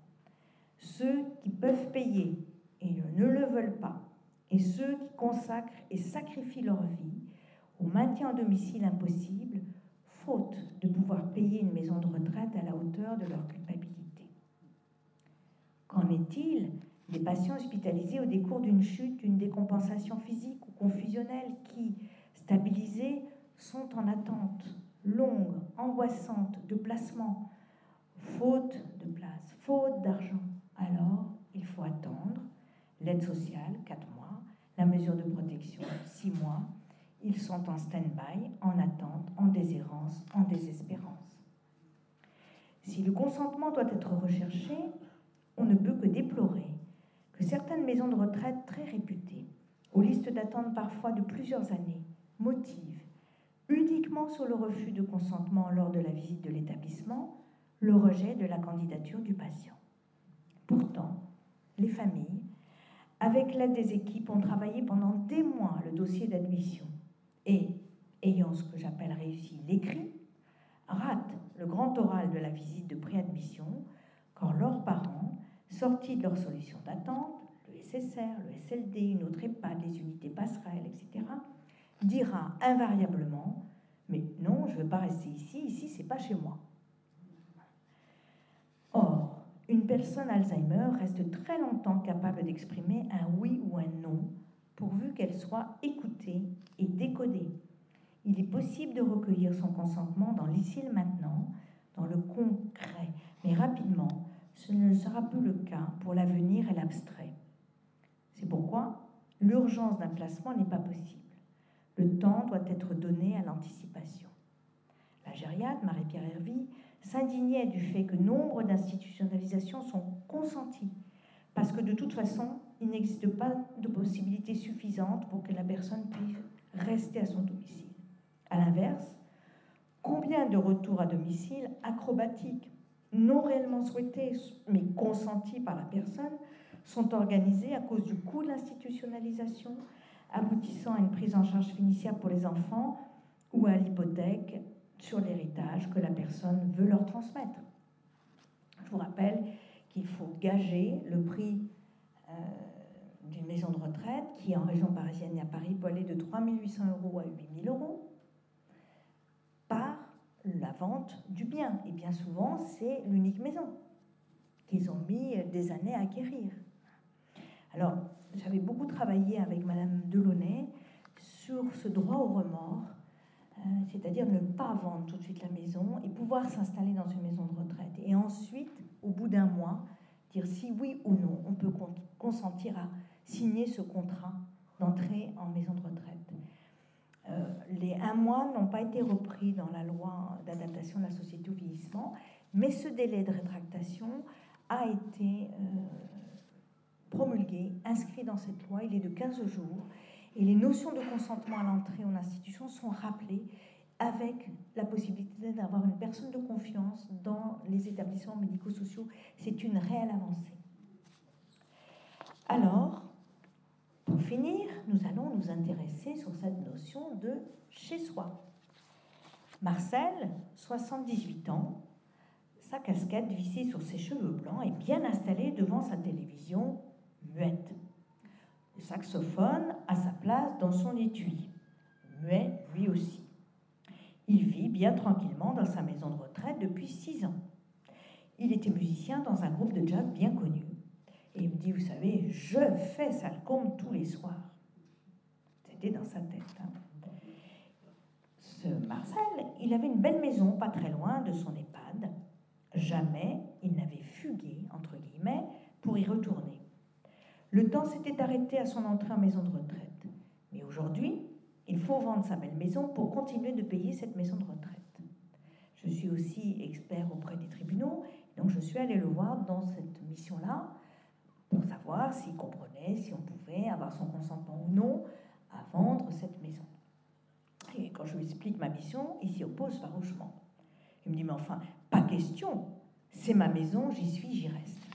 Ceux qui peuvent payer et ne le veulent pas, et ceux qui consacrent et sacrifient leur vie au maintien en domicile impossible, faute de pouvoir payer une maison de retraite à la hauteur de leur culpabilité. Qu'en est-il des patients hospitalisés au décours d'une chute, d'une décompensation physique ou confusionnelle qui, stabilisés, sont en attente longue, angoissante de placement, faute de place, faute d'argent Alors, il faut attendre l'aide sociale, 4 mois, la mesure de protection, 6 mois. Ils sont en stand-by, en attente, en déshérence, en désespérance. Si le consentement doit être recherché, on ne peut que déplorer que certaines maisons de retraite très réputées, aux listes d'attente parfois de plusieurs années, motivent, uniquement sur le refus de consentement lors de la visite de l'établissement, le rejet de la candidature du patient. Pourtant, les familles, avec l'aide des équipes, ont travaillé pendant des mois le dossier d'admission et, ayant ce que j'appelle réussi l'écrit, ratent le grand oral de la visite de préadmission quand leurs parents sortis de leur solution d'attente, le SSR, le SLD, une autre EHPAD, les unités passerelles, etc., dira invariablement Mais non, je ne veux pas rester ici, ici, c'est pas chez moi. Or, une personne Alzheimer reste très longtemps capable d'exprimer un oui ou un non, pourvu qu'elle soit écoutée et décodée. Il est possible de recueillir son consentement dans l'ici et maintenant, dans le concret, mais rapidement, ce ne sera plus le cas pour l'avenir et l'abstrait. C'est pourquoi l'urgence d'un placement n'est pas possible. Le temps doit être donné à l'anticipation. La gériade, Marie-Pierre Hervy, s'indignait du fait que nombre d'institutionnalisations sont consenties, parce que de toute façon, il n'existe pas de possibilité suffisante pour que la personne puisse rester à son domicile. A l'inverse, combien de retours à domicile acrobatiques non réellement souhaités mais consentis par la personne sont organisés à cause du coût de l'institutionnalisation, aboutissant à une prise en charge financière pour les enfants ou à l'hypothèque sur l'héritage que la personne veut leur transmettre. Je vous rappelle qu'il faut gager le prix euh, d'une maison de retraite qui, en région parisienne et à Paris, peut aller de 3 800 euros à 8 000 euros la vente du bien. Et bien souvent, c'est l'unique maison qu'ils ont mis des années à acquérir. Alors, j'avais beaucoup travaillé avec Madame Delaunay sur ce droit au remords, euh, c'est-à-dire ne pas vendre tout de suite la maison et pouvoir s'installer dans une maison de retraite. Et ensuite, au bout d'un mois, dire si oui ou non on peut consentir à signer ce contrat d'entrée en maison de retraite. Euh, les un mois n'ont pas été repris dans la loi d'adaptation de la société au vieillissement, mais ce délai de rétractation a été euh, promulgué, inscrit dans cette loi. Il est de 15 jours et les notions de consentement à l'entrée en institution sont rappelées avec la possibilité d'avoir une personne de confiance dans les établissements médico-sociaux. C'est une réelle avancée. Alors, pour finir, nous allons nous intéresser sur cette notion de chez soi. Marcel, 78 ans, sa casquette vissée sur ses cheveux blancs est bien installé devant sa télévision muette. Le saxophone a sa place dans son étui, muet lui aussi. Il vit bien tranquillement dans sa maison de retraite depuis six ans. Il était musicien dans un groupe de jazz bien connu. Et il me dit, vous savez, je fais Salcombe tous les soirs. C'était dans sa tête. Hein. Ce Marcel, il avait une belle maison pas très loin de son EHPAD. Jamais il n'avait fugué, entre guillemets, pour y retourner. Le temps s'était arrêté à son entrée en maison de retraite. Mais aujourd'hui, il faut vendre sa belle maison pour continuer de payer cette maison de retraite. Je suis aussi expert auprès des tribunaux, donc je suis allée le voir dans cette mission-là pour savoir s'il comprenait, si on pouvait avoir son consentement ou non à vendre cette maison. Et quand je lui explique ma mission, il s'y oppose farouchement. Il me dit, mais enfin, pas question. C'est ma maison, j'y suis, j'y reste.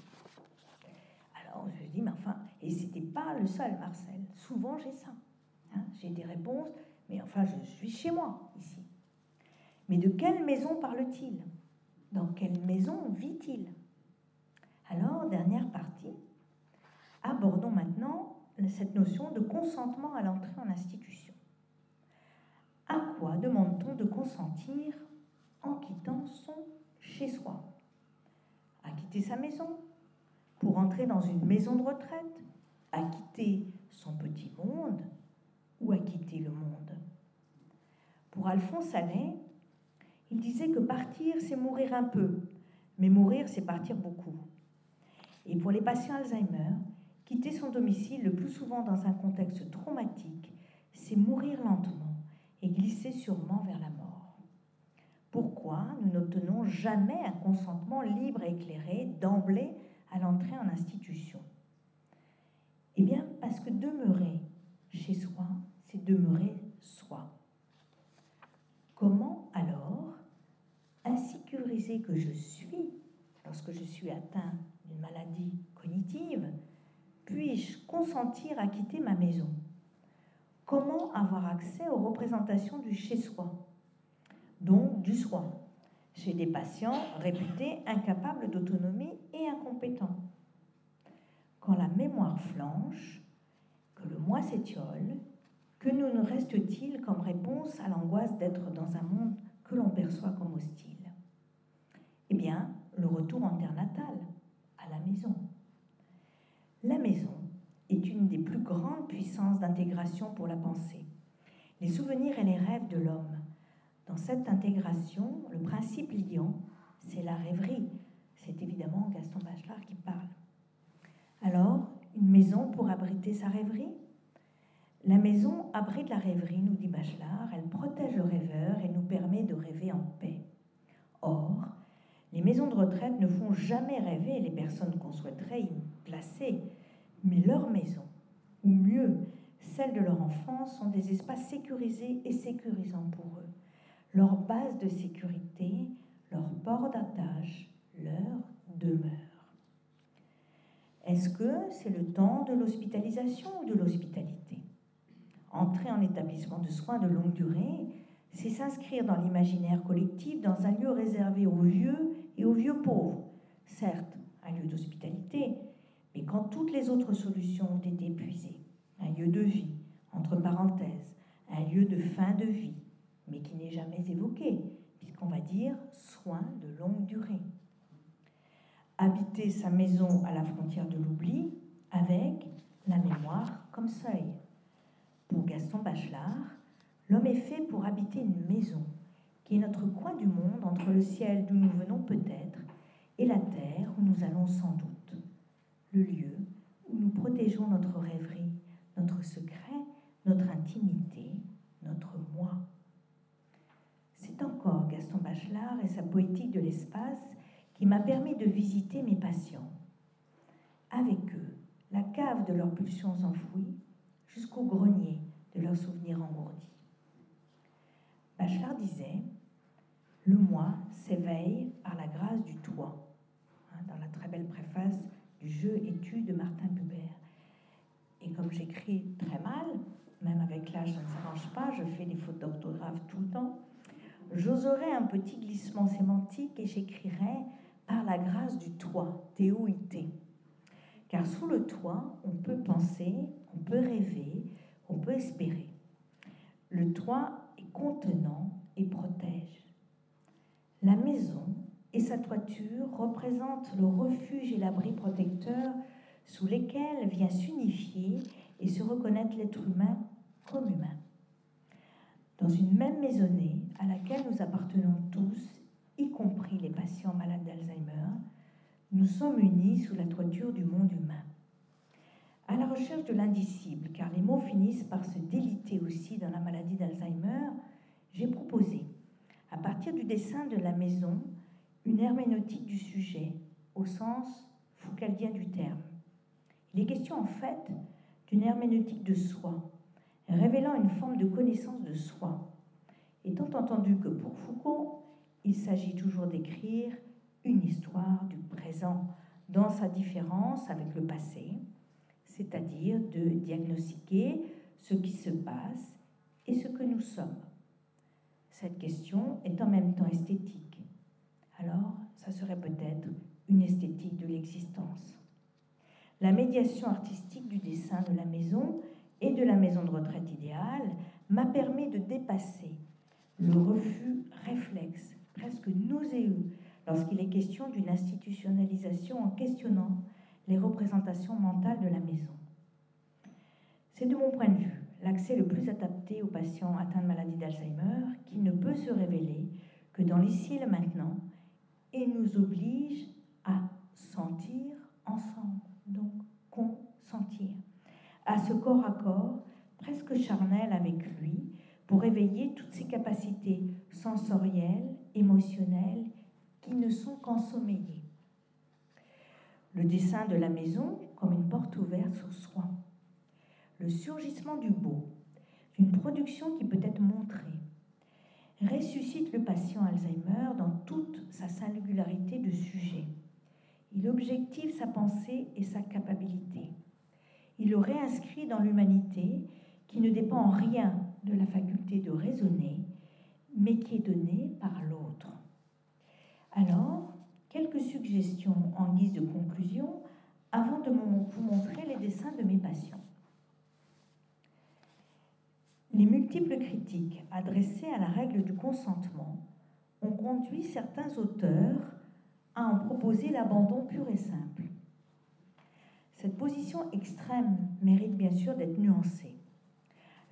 Alors je dis, mais enfin, et c'était pas le seul, Marcel. Souvent j'ai ça. Hein. j'ai des réponses, mais enfin, je suis chez moi, ici. Mais de quelle maison parle-t-il? Dans quelle maison vit-il? Alors, dernière partie, abordons maintenant cette notion de consentement à l'entrée en institution. À quoi demande-t-on de consentir en quittant son chez-soi À quitter sa maison Pour entrer dans une maison de retraite? À quitter son petit monde Ou à quitter le monde? Pour Alphonse Allais, il disait que partir, c'est mourir un peu, mais mourir, c'est partir beaucoup. Et pour les patients Alzheimer, quitter son domicile, le plus souvent dans un contexte traumatique, c'est mourir lentement et glisser sûrement vers la mort. Pourquoi nous n'obtenons jamais un consentement libre et éclairé d'emblée à l'entrée en institution? Eh bien, parce que demeurer chez soi, c'est demeurer soi. Comment alors insécurisé que je suis lorsque je suis atteint d'une maladie cognitive, puis-je consentir à quitter ma maison. Comment avoir accès aux représentations du chez-soi, donc du soi, chez des patients réputés incapables d'autonomie et incompétents. Quand la mémoire flanche, que le moi s'étiole, que nous nous reste-t-il comme réponse à l'angoisse d'être dans un monde que l'on perçoit comme hostile? Eh bien, le retour en terre natale, à la maison. La maison est grandes puissances d'intégration pour la pensée. Les souvenirs et les rêves de l'homme. Dans cette intégration, le principe liant, c'est la rêverie. C'est évidemment Gaston Bachelard qui parle. Alors, une maison pour abriter sa rêverie? La maison abrite la rêverie, nous dit Bachelard. Elle protège le rêveur et nous permet de rêver en paix. Or, les maisons de retraite ne font jamais rêver les personnes qu'on souhaiterait y placer, mais leurs maisons, ou mieux, celles de leur enfance, sont des espaces sécurisés et sécurisants pour eux. Leur base de sécurité, leur port d'attache, leur demeure. Est-ce que c'est le temps de l'hospitalisation ou de l'hospitalité? Entrer en établissement de soins de longue durée, c'est s'inscrire dans l'imaginaire collectif dans un lieu réservé aux vieux et aux vieux pauvres. Certes, un lieu d'hospitalité, mais quand toutes les autres solutions ont été épuisées. Un lieu de vie, entre parenthèses, un lieu de fin de vie, mais qui n'est jamais évoqué, puisqu'on va dire soins de longue durée. Habiter sa maison à la frontière de l'oubli avec la mémoire comme seuil. Pour Gaston Bachelard, l'homme est fait pour habiter une maison, qui est notre coin du monde entre le ciel d'où nous venons peut-être et la terre où nous allons sans doute le lieu où nous protégeons notre rêverie, notre secret, notre intimité, notre moi. C'est encore Gaston Bachelard et sa poétique de l'espace qui m'a permis de visiter mes patients. Avec eux, la cave de leurs pulsions enfouies jusqu'au grenier de leurs souvenirs engourdis. Bachelard disait Le moi s'éveille par la grâce du toi, hein, dans la très belle préface du jeu étude de Martin Buber. Et comme j'écris très mal, même avec l'âge ça ne s'arrange pas, je fais des fautes d'orthographe tout le temps, j'oserais un petit glissement sémantique et j'écrirais par la grâce du toit, T-O-I-T. Car sous le toit, on peut penser, on peut rêver, on peut espérer. Le toit est contenant et protège. La maison et sa toiture représente le refuge et l'abri protecteur sous lesquels vient s'unifier et se reconnaître l'être humain comme humain. Dans une même maisonnée à laquelle nous appartenons tous, y compris les patients malades d'Alzheimer, nous sommes unis sous la toiture du monde humain. À la recherche de l'indicible, car les mots finissent par se déliter aussi dans la maladie d'Alzheimer, j'ai proposé, à partir du dessin de la maison, une herméneutique du sujet, au sens foucaldien du terme. Il est question en fait d'une herméneutique de soi, révélant une forme de connaissance de soi, étant entendu que pour Foucault, il s'agit toujours d'écrire une histoire du présent dans sa différence avec le passé, c'est-à-dire de diagnostiquer ce qui se passe et ce que nous sommes. Cette question est en même temps esthétique. Alors, ça serait peut-être une esthétique de l'existence. La médiation artistique du dessin de la maison et de la maison de retraite idéale m'a permis de dépasser le refus réflexe, presque nauséeux, lorsqu'il est question d'une institutionnalisation en questionnant les représentations mentales de la maison. C'est de mon point de vue l'accès le plus adapté aux patients atteints de maladie d'Alzheimer qui ne peut se révéler que dans l'ici et maintenant et nous oblige à sentir ensemble, donc consentir, à ce corps à corps presque charnel avec lui pour éveiller toutes ses capacités sensorielles, émotionnelles qui ne sont qu'ensommeillées. Le dessin de la maison comme une porte ouverte sur soi. Le surgissement du beau, d'une production qui peut être montrée, ressuscite le patient Alzheimer dans toute sa singularité de sujet. Il objective sa pensée et sa capacité. Il le réinscrit dans l'humanité qui ne dépend en rien de la faculté de raisonner, mais qui est donnée par l'autre. Alors, quelques suggestions en guise de conclusion avant de vous montrer les dessins de mes patients. Les multiples critiques adressées à la règle du consentement ont conduit certains auteurs à en proposer l'abandon pur et simple. Cette position extrême mérite bien sûr d'être nuancée.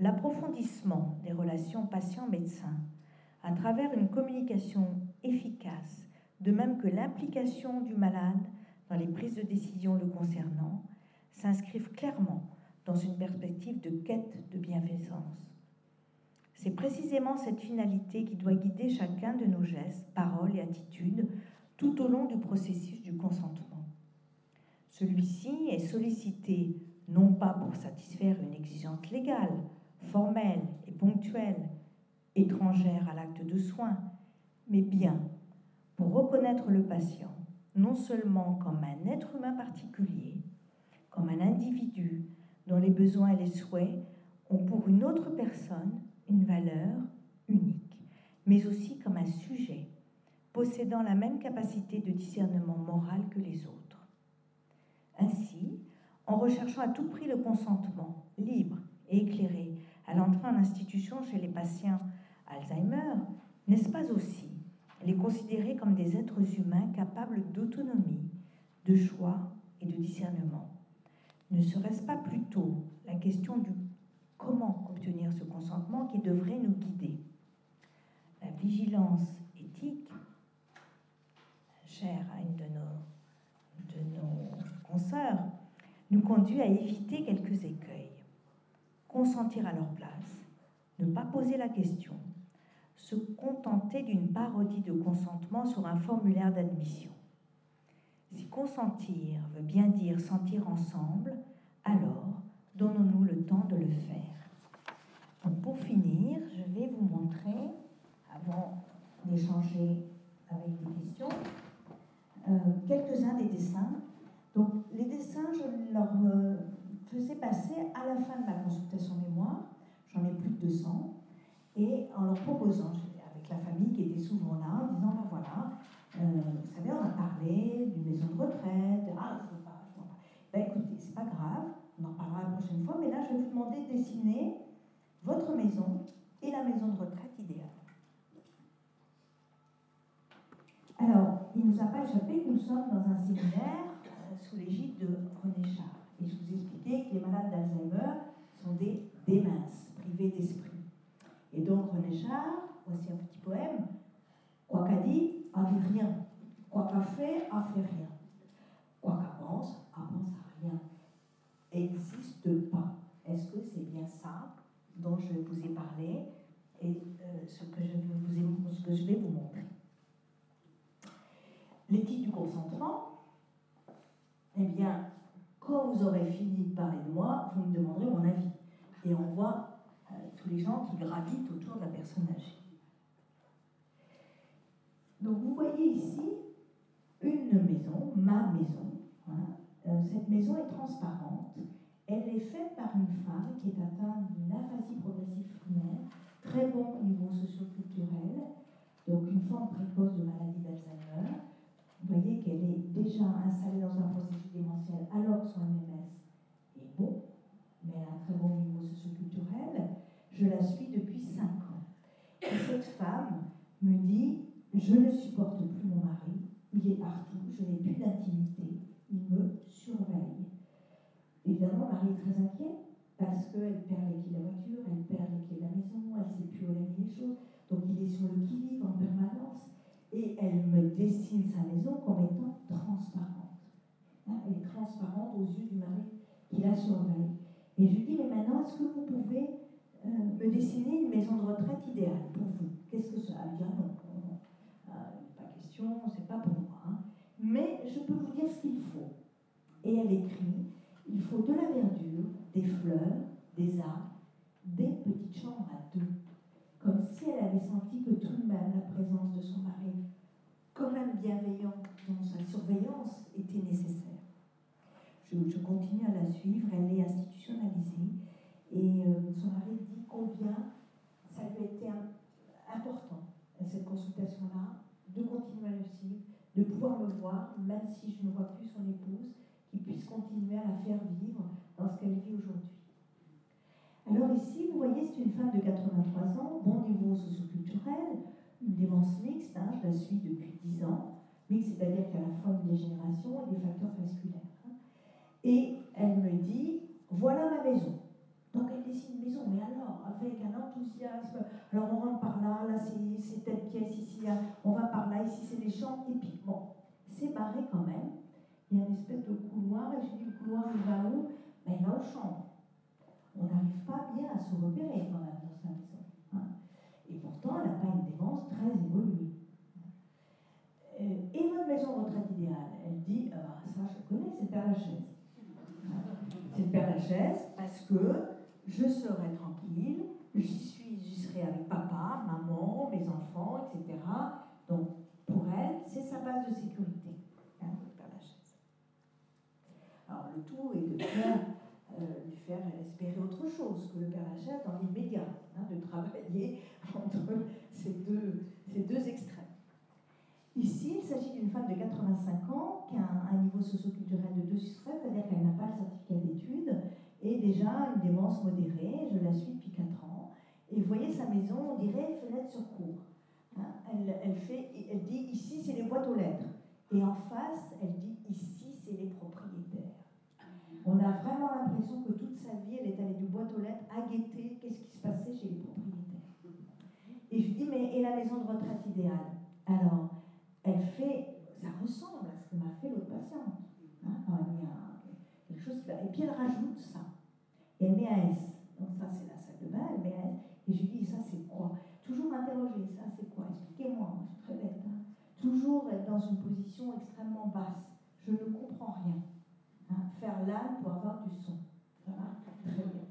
L'approfondissement des relations patient-médecin à travers une communication efficace, de même que l'implication du malade dans les prises de décision le concernant, s'inscrivent clairement dans une perspective de quête de bienfaisance. C'est précisément cette finalité qui doit guider chacun de nos gestes, paroles et attitudes tout au long du processus du consentement. Celui-ci est sollicité non pas pour satisfaire une exigence légale, formelle et ponctuelle, étrangère à l'acte de soin, mais bien pour reconnaître le patient non seulement comme un être humain particulier, comme un individu dont les besoins et les souhaits ont pour une autre personne une valeur unique, mais aussi comme un sujet possédant la même capacité de discernement moral que les autres. Ainsi, en recherchant à tout prix le consentement libre et éclairé à l'entrée en institution chez les patients Alzheimer, n'est-ce pas aussi les considérer comme des êtres humains capables d'autonomie, de choix et de discernement? Ne serait-ce pas plutôt la question du comment obtenir ce consentement qui devrait nous guider. La vigilance éthique, chère à une de nos, de nos consoeurs, nous conduit à éviter quelques écueils. Consentir à leur place, ne pas poser la question, se contenter d'une parodie de consentement sur un formulaire d'admission. Si consentir veut bien dire sentir ensemble, alors donnons-nous le temps de le faire. Donc pour finir, je vais vous montrer, avant d'échanger avec des questions, euh, quelques-uns des dessins. Donc les dessins, je leur euh, faisais passer à la fin de ma consultation mémoire, j'en ai plus de 200, et en leur proposant, avec la famille qui était souvent là, en disant, ben voilà, euh, vous savez, on a parlé d'une maison de retraite, ah, je veux pas, pas. Ben écoutez, c'est pas grave, on en parlera la prochaine fois, mais là, je vais vous demander de dessiner votre maison et la maison de retraite idéale. Alors, il ne nous a pas échappé que nous sommes dans un séminaire euh, sous l'égide de René Char. Et je vous expliquais que les malades d'Alzheimer sont des démences, privés d'esprit. Et donc René Char, voici un petit poème, quoi qu'a dit, a dit rien. Quoi qu'a fait, a fait rien. Quoi qu'a pense, a pense à rien. N'existe pas. Est-ce que c'est bien ça dont je vous ai parlé et euh, ce, que je vais vous montrer? L'éthique du consentement, eh bien, quand vous aurez fini de parler de moi, vous me demanderez mon avis. Et on voit euh, tous les gens qui gravitent autour de la personne âgée. Donc vous voyez ici une maison, ma maison. Hein. Euh, cette maison est transparente. Elle est faite par une femme qui est atteinte d'une aphasie progressive primaire, très bon niveau socioculturel, donc une forme précoce de maladie d'Alzheimer. Vous voyez qu'elle est déjà installée dans un processus démentiel alors que son MMS est bon, mais elle un très bon niveau socioculturel. Je la suis depuis 5 ans. Et cette femme me dit Je ne supporte plus mon mari, il est partout, je n'ai plus d'intimité, il me surveille. Évidemment, Marie est très inquiète parce qu'elle perd les clés de la voiture, elle perd les clés de la maison, elle ne sait plus où aller les choses. Donc il est sur le qui-vive en permanence. Et elle me dessine sa maison comme étant transparente. Hein, elle est transparente aux yeux du mari qui la surveille. Et je lui dis, mais maintenant, est-ce que vous pouvez euh, me dessiner une maison de retraite idéale pour vous? Qu'est-ce que ça Elle dit, ah non, non, euh, pas question, c'est pas pour moi. Hein. Mais je peux vous dire ce qu'il faut. Et elle écrit, il faut de la verdure, des fleurs, des arbres, des petites chambres à deux. Comme si elle avait senti que tout de même la présence de son mari, quand même bienveillant dans sa surveillance, était nécessaire. Je, continue à la suivre, elle est institutionnalisée et euh, son mari dit combien ça lui a été important, cette consultation-là, de continuer à le suivre, de pouvoir me voir, même si je ne vois plus son épouse, puisse continuer à la faire vivre dans ce qu'elle vit aujourd'hui. Alors ici, vous voyez, c'est une femme de 83 ans, bon niveau socioculturel, une démence mixte, hein, je la suis depuis 10 ans, mixte c'est-à-dire a la fois une dégénération et des facteurs vasculaires. Hein. Et elle me dit, voilà ma maison. Donc elle dessine une maison, mais alors, avec un enthousiasme, alors on rentre par là, là c'est telle pièce, ici on va par là, ici c'est les puis bon, c'est barré quand même, y a une espèce de couloir, et je dis le couloir il va où? Ben, Il va aux chambres. On n'arrive pas bien à se repérer quand même dans sa maison. Hein. Et pourtant, elle n'a pas une démence très évoluée. Euh, et votre maison retraite idéale Elle dit, ah, ça je connais, c'est le Père Lachaise. C'est le Père Lachaise parce que je serai tranquille, j'y suis, j'y serai avec papa, maman, mes enfants, etc. Donc pour elle, c'est sa base de sécurité. Alors le tout est de faire, euh, lui faire espérer autre chose que le Père Lachaise dans l'immédiat, hein, de travailler entre ces deux, ces deux extrêmes. Ici, il s'agit d'une femme de 85 ans qui a un, niveau socioculturel de 2 sur 7, c'est-à-dire qu'elle n'a pas le certificat d'études et déjà une démence modérée. Je la suis depuis 4 ans. Et voyez sa maison, on dirait fenêtre sur cour. Hein, elle, elle, fait, elle dit ici c'est les boîtes aux lettres. Et en face, elle dit ici c'est les propriétaires. On a vraiment l'impression que toute sa vie, elle est allée du boîte aux lettres à guetter qu'est-ce qui se passait chez les propriétaires. Et je dis, mais et la maison de retraite idéale Alors, elle fait, ça ressemble à ce que m'a fait l'autre patiente. Hein, il y a quelque chose qui va. Et puis elle rajoute ça. Et elle met un S. Donc ça, c'est la salle de bain, elle met un S. Et je lui dis, ça, c'est quoi? Toujours m'interroger, ça, c'est quoi? Expliquez-moi, je suis très bête. Hein. Toujours être dans une position extrêmement basse. Je ne comprends rien. Hein. Faire l'âne pour avoir du son. Ça va? Très bien.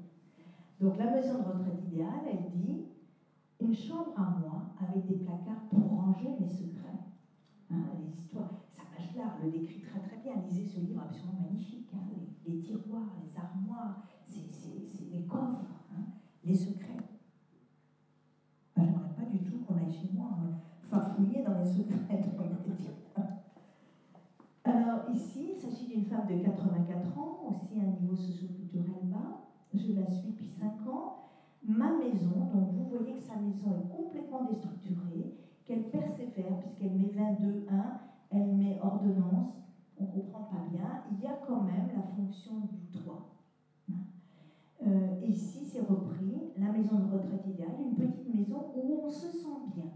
Donc la maison de retraite idéale, elle dit une chambre à moi avec des placards pour ranger mes secrets. Hein, les histoires, ça là, le décrit très très bien. Lisez ce livre absolument magnifique. Les, tiroirs, les armoires, c'est des coffres, les secrets. J'aimerais pas du tout qu'on aille chez moi farfouiller dans les secrets Alors ici, il s'agit d'une de 84 ans, aussi un niveau socioculturel bas. Je la suis depuis 5 ans. Ma maison, donc vous voyez que sa maison est complètement déstructurée, qu'elle persévère puisqu'elle met 22, 1, elle met ordonnance, on ne comprend pas bien. Il y a quand même la fonction du toit. Euh, ici, c'est repris, la maison de retraite idéale, une petite maison où on se sent bien.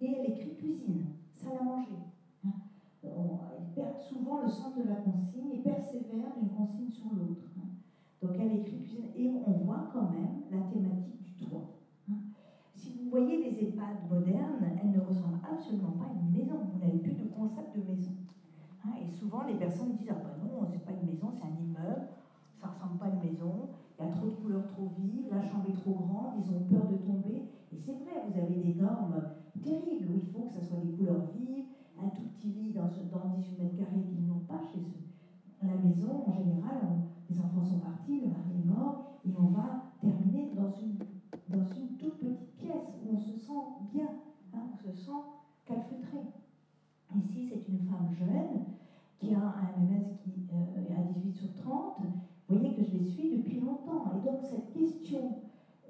Et elle écrit cuisine, salle à manger. Elle perd souvent le sens de la consigne et persévère d'une consigne sur l'autre. Donc elle écrit cuisine et on voit quand même la thématique du toit. Si vous voyez les EHPAD modernes, elles ne ressemblent absolument pas à une maison. Vous n'avez plus de concept de maison. Et les personnes disent Ah ben non, c'est pas une maison, c'est un immeuble, ça ressemble pas à une maison, il y a trop de couleurs trop vives, la chambre est trop grande, ils ont peur de tomber. Et c'est vrai, vous avez des normes terribles où il faut que ça soit des couleurs vives, un tout petit lit dans, dans 18 mètres carrés qu'ils n'ont pas chez eux. La maison, en général, les enfants sont partis, le mari est mort, et on va terminer dans une, dans une toute petite pièce où on se sent bien, hein, on se sent calfeutré. Ici, c'est une femme jeune qui a un MMS qui euh, à 18 sur 30. Vous voyez que je les suis depuis longtemps. Et donc, cette question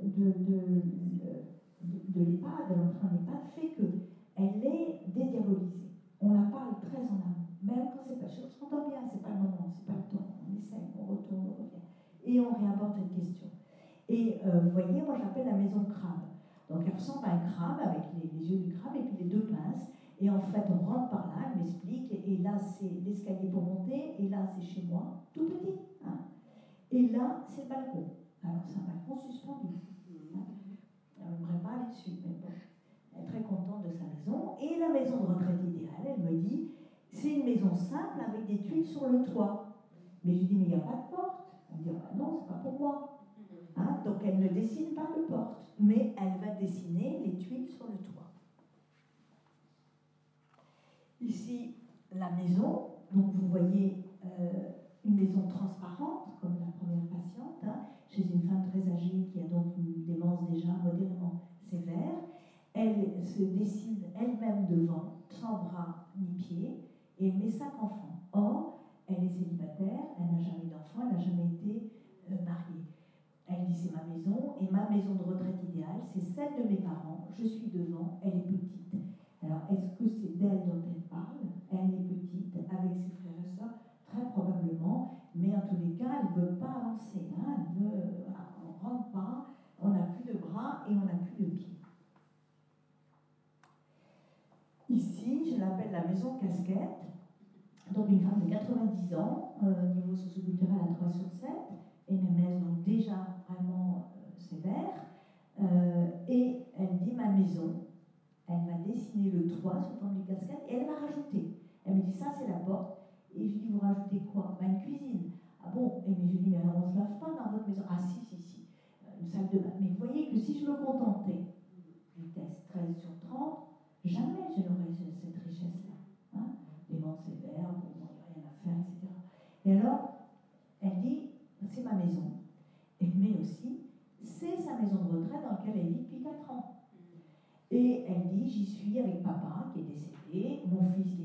de, de, de, de l'EHPAD, de l'entrée en EHPAD, fait qu'elle est dédiabolisée. On la parle très en amont. Même quand c'est pas, je s'entend bien, c'est pas le moment, c'est pas le temps. On essaye, on retourne, on revient. Et on réaborde cette question. Et euh, vous voyez, moi j'appelle la maison crabe. Donc elle ressemble à un crabe avec les, yeux du crabe et puis les deux pinces. Et en fait, on rentre par là, elle m'explique, et là c'est l'escalier pour monter, et là c'est chez moi, tout petit. Hein. Et là, c'est le balcon. Alors c'est un balcon suspendu. Hein. Elle n'aimerait pas aller dessus, mais bon. Elle est très contente de sa maison. Et la maison de retraite idéale, elle me dit, c'est une maison simple avec des tuiles sur le toit. Mais je lui dis, mais il n'y a pas de porte. Elle me dit, ah, non, c'est pas pour moi. Hein, donc elle ne dessine pas de porte, mais elle va dessiner les tuiles sur le toit. Ici, la maison. Donc vous voyez euh, une maison transparente, comme la première patiente, hein, chez une femme très âgée qui a donc une démence déjà modérément sévère. Elle se dessine elle-même devant, sans bras ni pieds, et elle met cinq enfants. Or, elle est célibataire, elle n'a jamais d'enfants, elle n'a jamais été euh, mariée. Elle dit c'est ma maison, et ma maison de retraite idéale, c'est celle de mes parents. Je suis devant, elle est petite. Alors, est-ce que c'est d'elle dont elle Elle est petite, avec ses frères et sœurs, très probablement, mais en tous les cas, elle ne veut pas avancer. Hein, elle on ne rentre pas, on n'a plus de bras et on n'a plus de pieds. Ici, je l'appelle la maison casquette. Donc, une femme de 90 ans, euh, niveau socioculturel à 3 sur 7, MMS, donc déjà vraiment euh, sévère. Euh, et elle dit ma maison, elle m'a dessiné le toit sous forme de casquette et elle m'a rajouté. Elle me dit ça c'est la porte. Et je lui dis vous rajoutez quoi? Ben, Une cuisine. Ah bon? Et mais je lui dis mais alors on ne se lave pas dans votre maison? Ah si, si, si. Une salle de bain. Mais vous voyez que si je me contentais du test 13 sur 30, jamais je n'aurais cette richesse-là. Hein? Les ventes sévères, bon, il a rien à faire, etc. Et alors, elle dit c'est ma maison. Mais aussi, c'est sa maison de retraite dans laquelle elle vit depuis 4 ans. Et elle dit, j'y suis avec papa qui est décédé, mon fils qui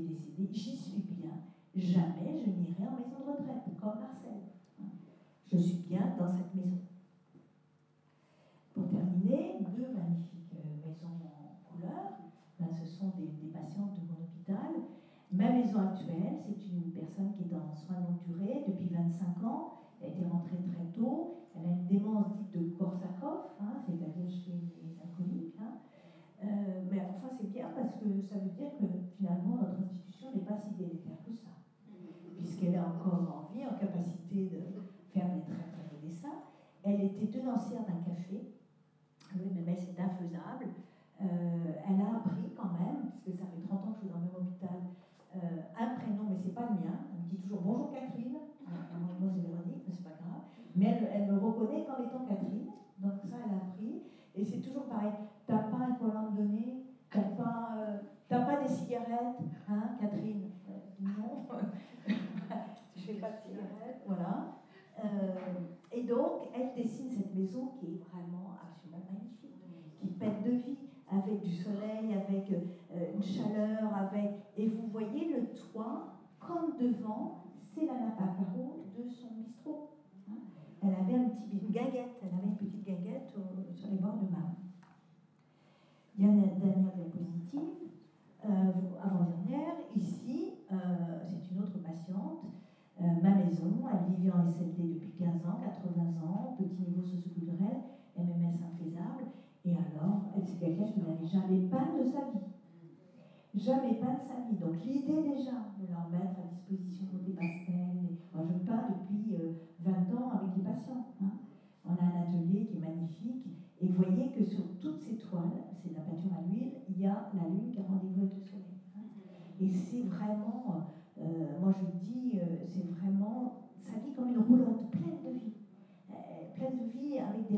j'y suis bien. Jamais je n'irai en maison de retraite, comme Marcel. Je suis bien dans cette maison. Pour terminer, deux magnifiques euh, maisons en couleur. Là, ce sont des, des patientes de mon hôpital. Ma maison actuelle, c'est une personne qui est en soins longue durée depuis 25 ans. Elle a été rentrée très tôt. Elle a une démence dite de Korsakoff, hein, c'est-à-dire chez les alcooliques. Hein. Euh, mais enfin, c'est bien parce que ça veut dire que finalement, notre institution n'est pas si délétère que ça. Puisqu'elle est encore en vie, en capacité de faire des très très beaux dessins. Elle était tenancière d'un café. Mais c'est infaisable. Euh, elle a appris quand même, puisque ça fait 30 ans que je suis dans le même hôpital, euh, un prénom, mais c'est pas le mien. Elle me dit toujours bonjour Catherine. Moi, c'est Véronique, mais c'est pas grave. Mais elle, elle, me reconnaît comme étant Catherine. Donc ça, elle a appris. Et c'est toujours pareil. T'as pas un collant de données T'as pas, euh, pas des cigarettes Hein, Catherine euh, Non. je fais pas de cigarettes. Voilà. Euh, et donc, elle dessine cette maison qui est vraiment absolument magnifique, qui pète de vie, avec du soleil, avec euh, une chaleur, avec. Et vous voyez le toit, comme devant, c'est la nappe à de son bistrot. Hein? Elle avait un petit, une gaguette, elle avait une petite gaguette sur les bords de marne. Dernière, dernière diapositive, euh, avant-dernière, ici, euh, c'est une autre patiente. Euh, ma maison, elle vivait en SLD depuis 15 ans, 80 ans, petit niveau socioculturel, MMS infaisable, et alors, c'est quelqu'un qui n'avait jamais peint de sa vie. Jamais peint de sa vie. Donc l'idée déjà de leur mettre à disposition des pastels, moi je peins depuis 20 ans avec les patients. Hein. On a un atelier qui est magnifique, et vous voyez que sur toutes ces toiles, c'est de la peinture à l'huile, il y a la lune qui a rendez-vous avec le soleil. Hein. Et c'est vraiment, euh, moi je dis, euh, c'est vraiment, ça vit comme une roulotte pleine de vie. Euh, pleine de vie avec des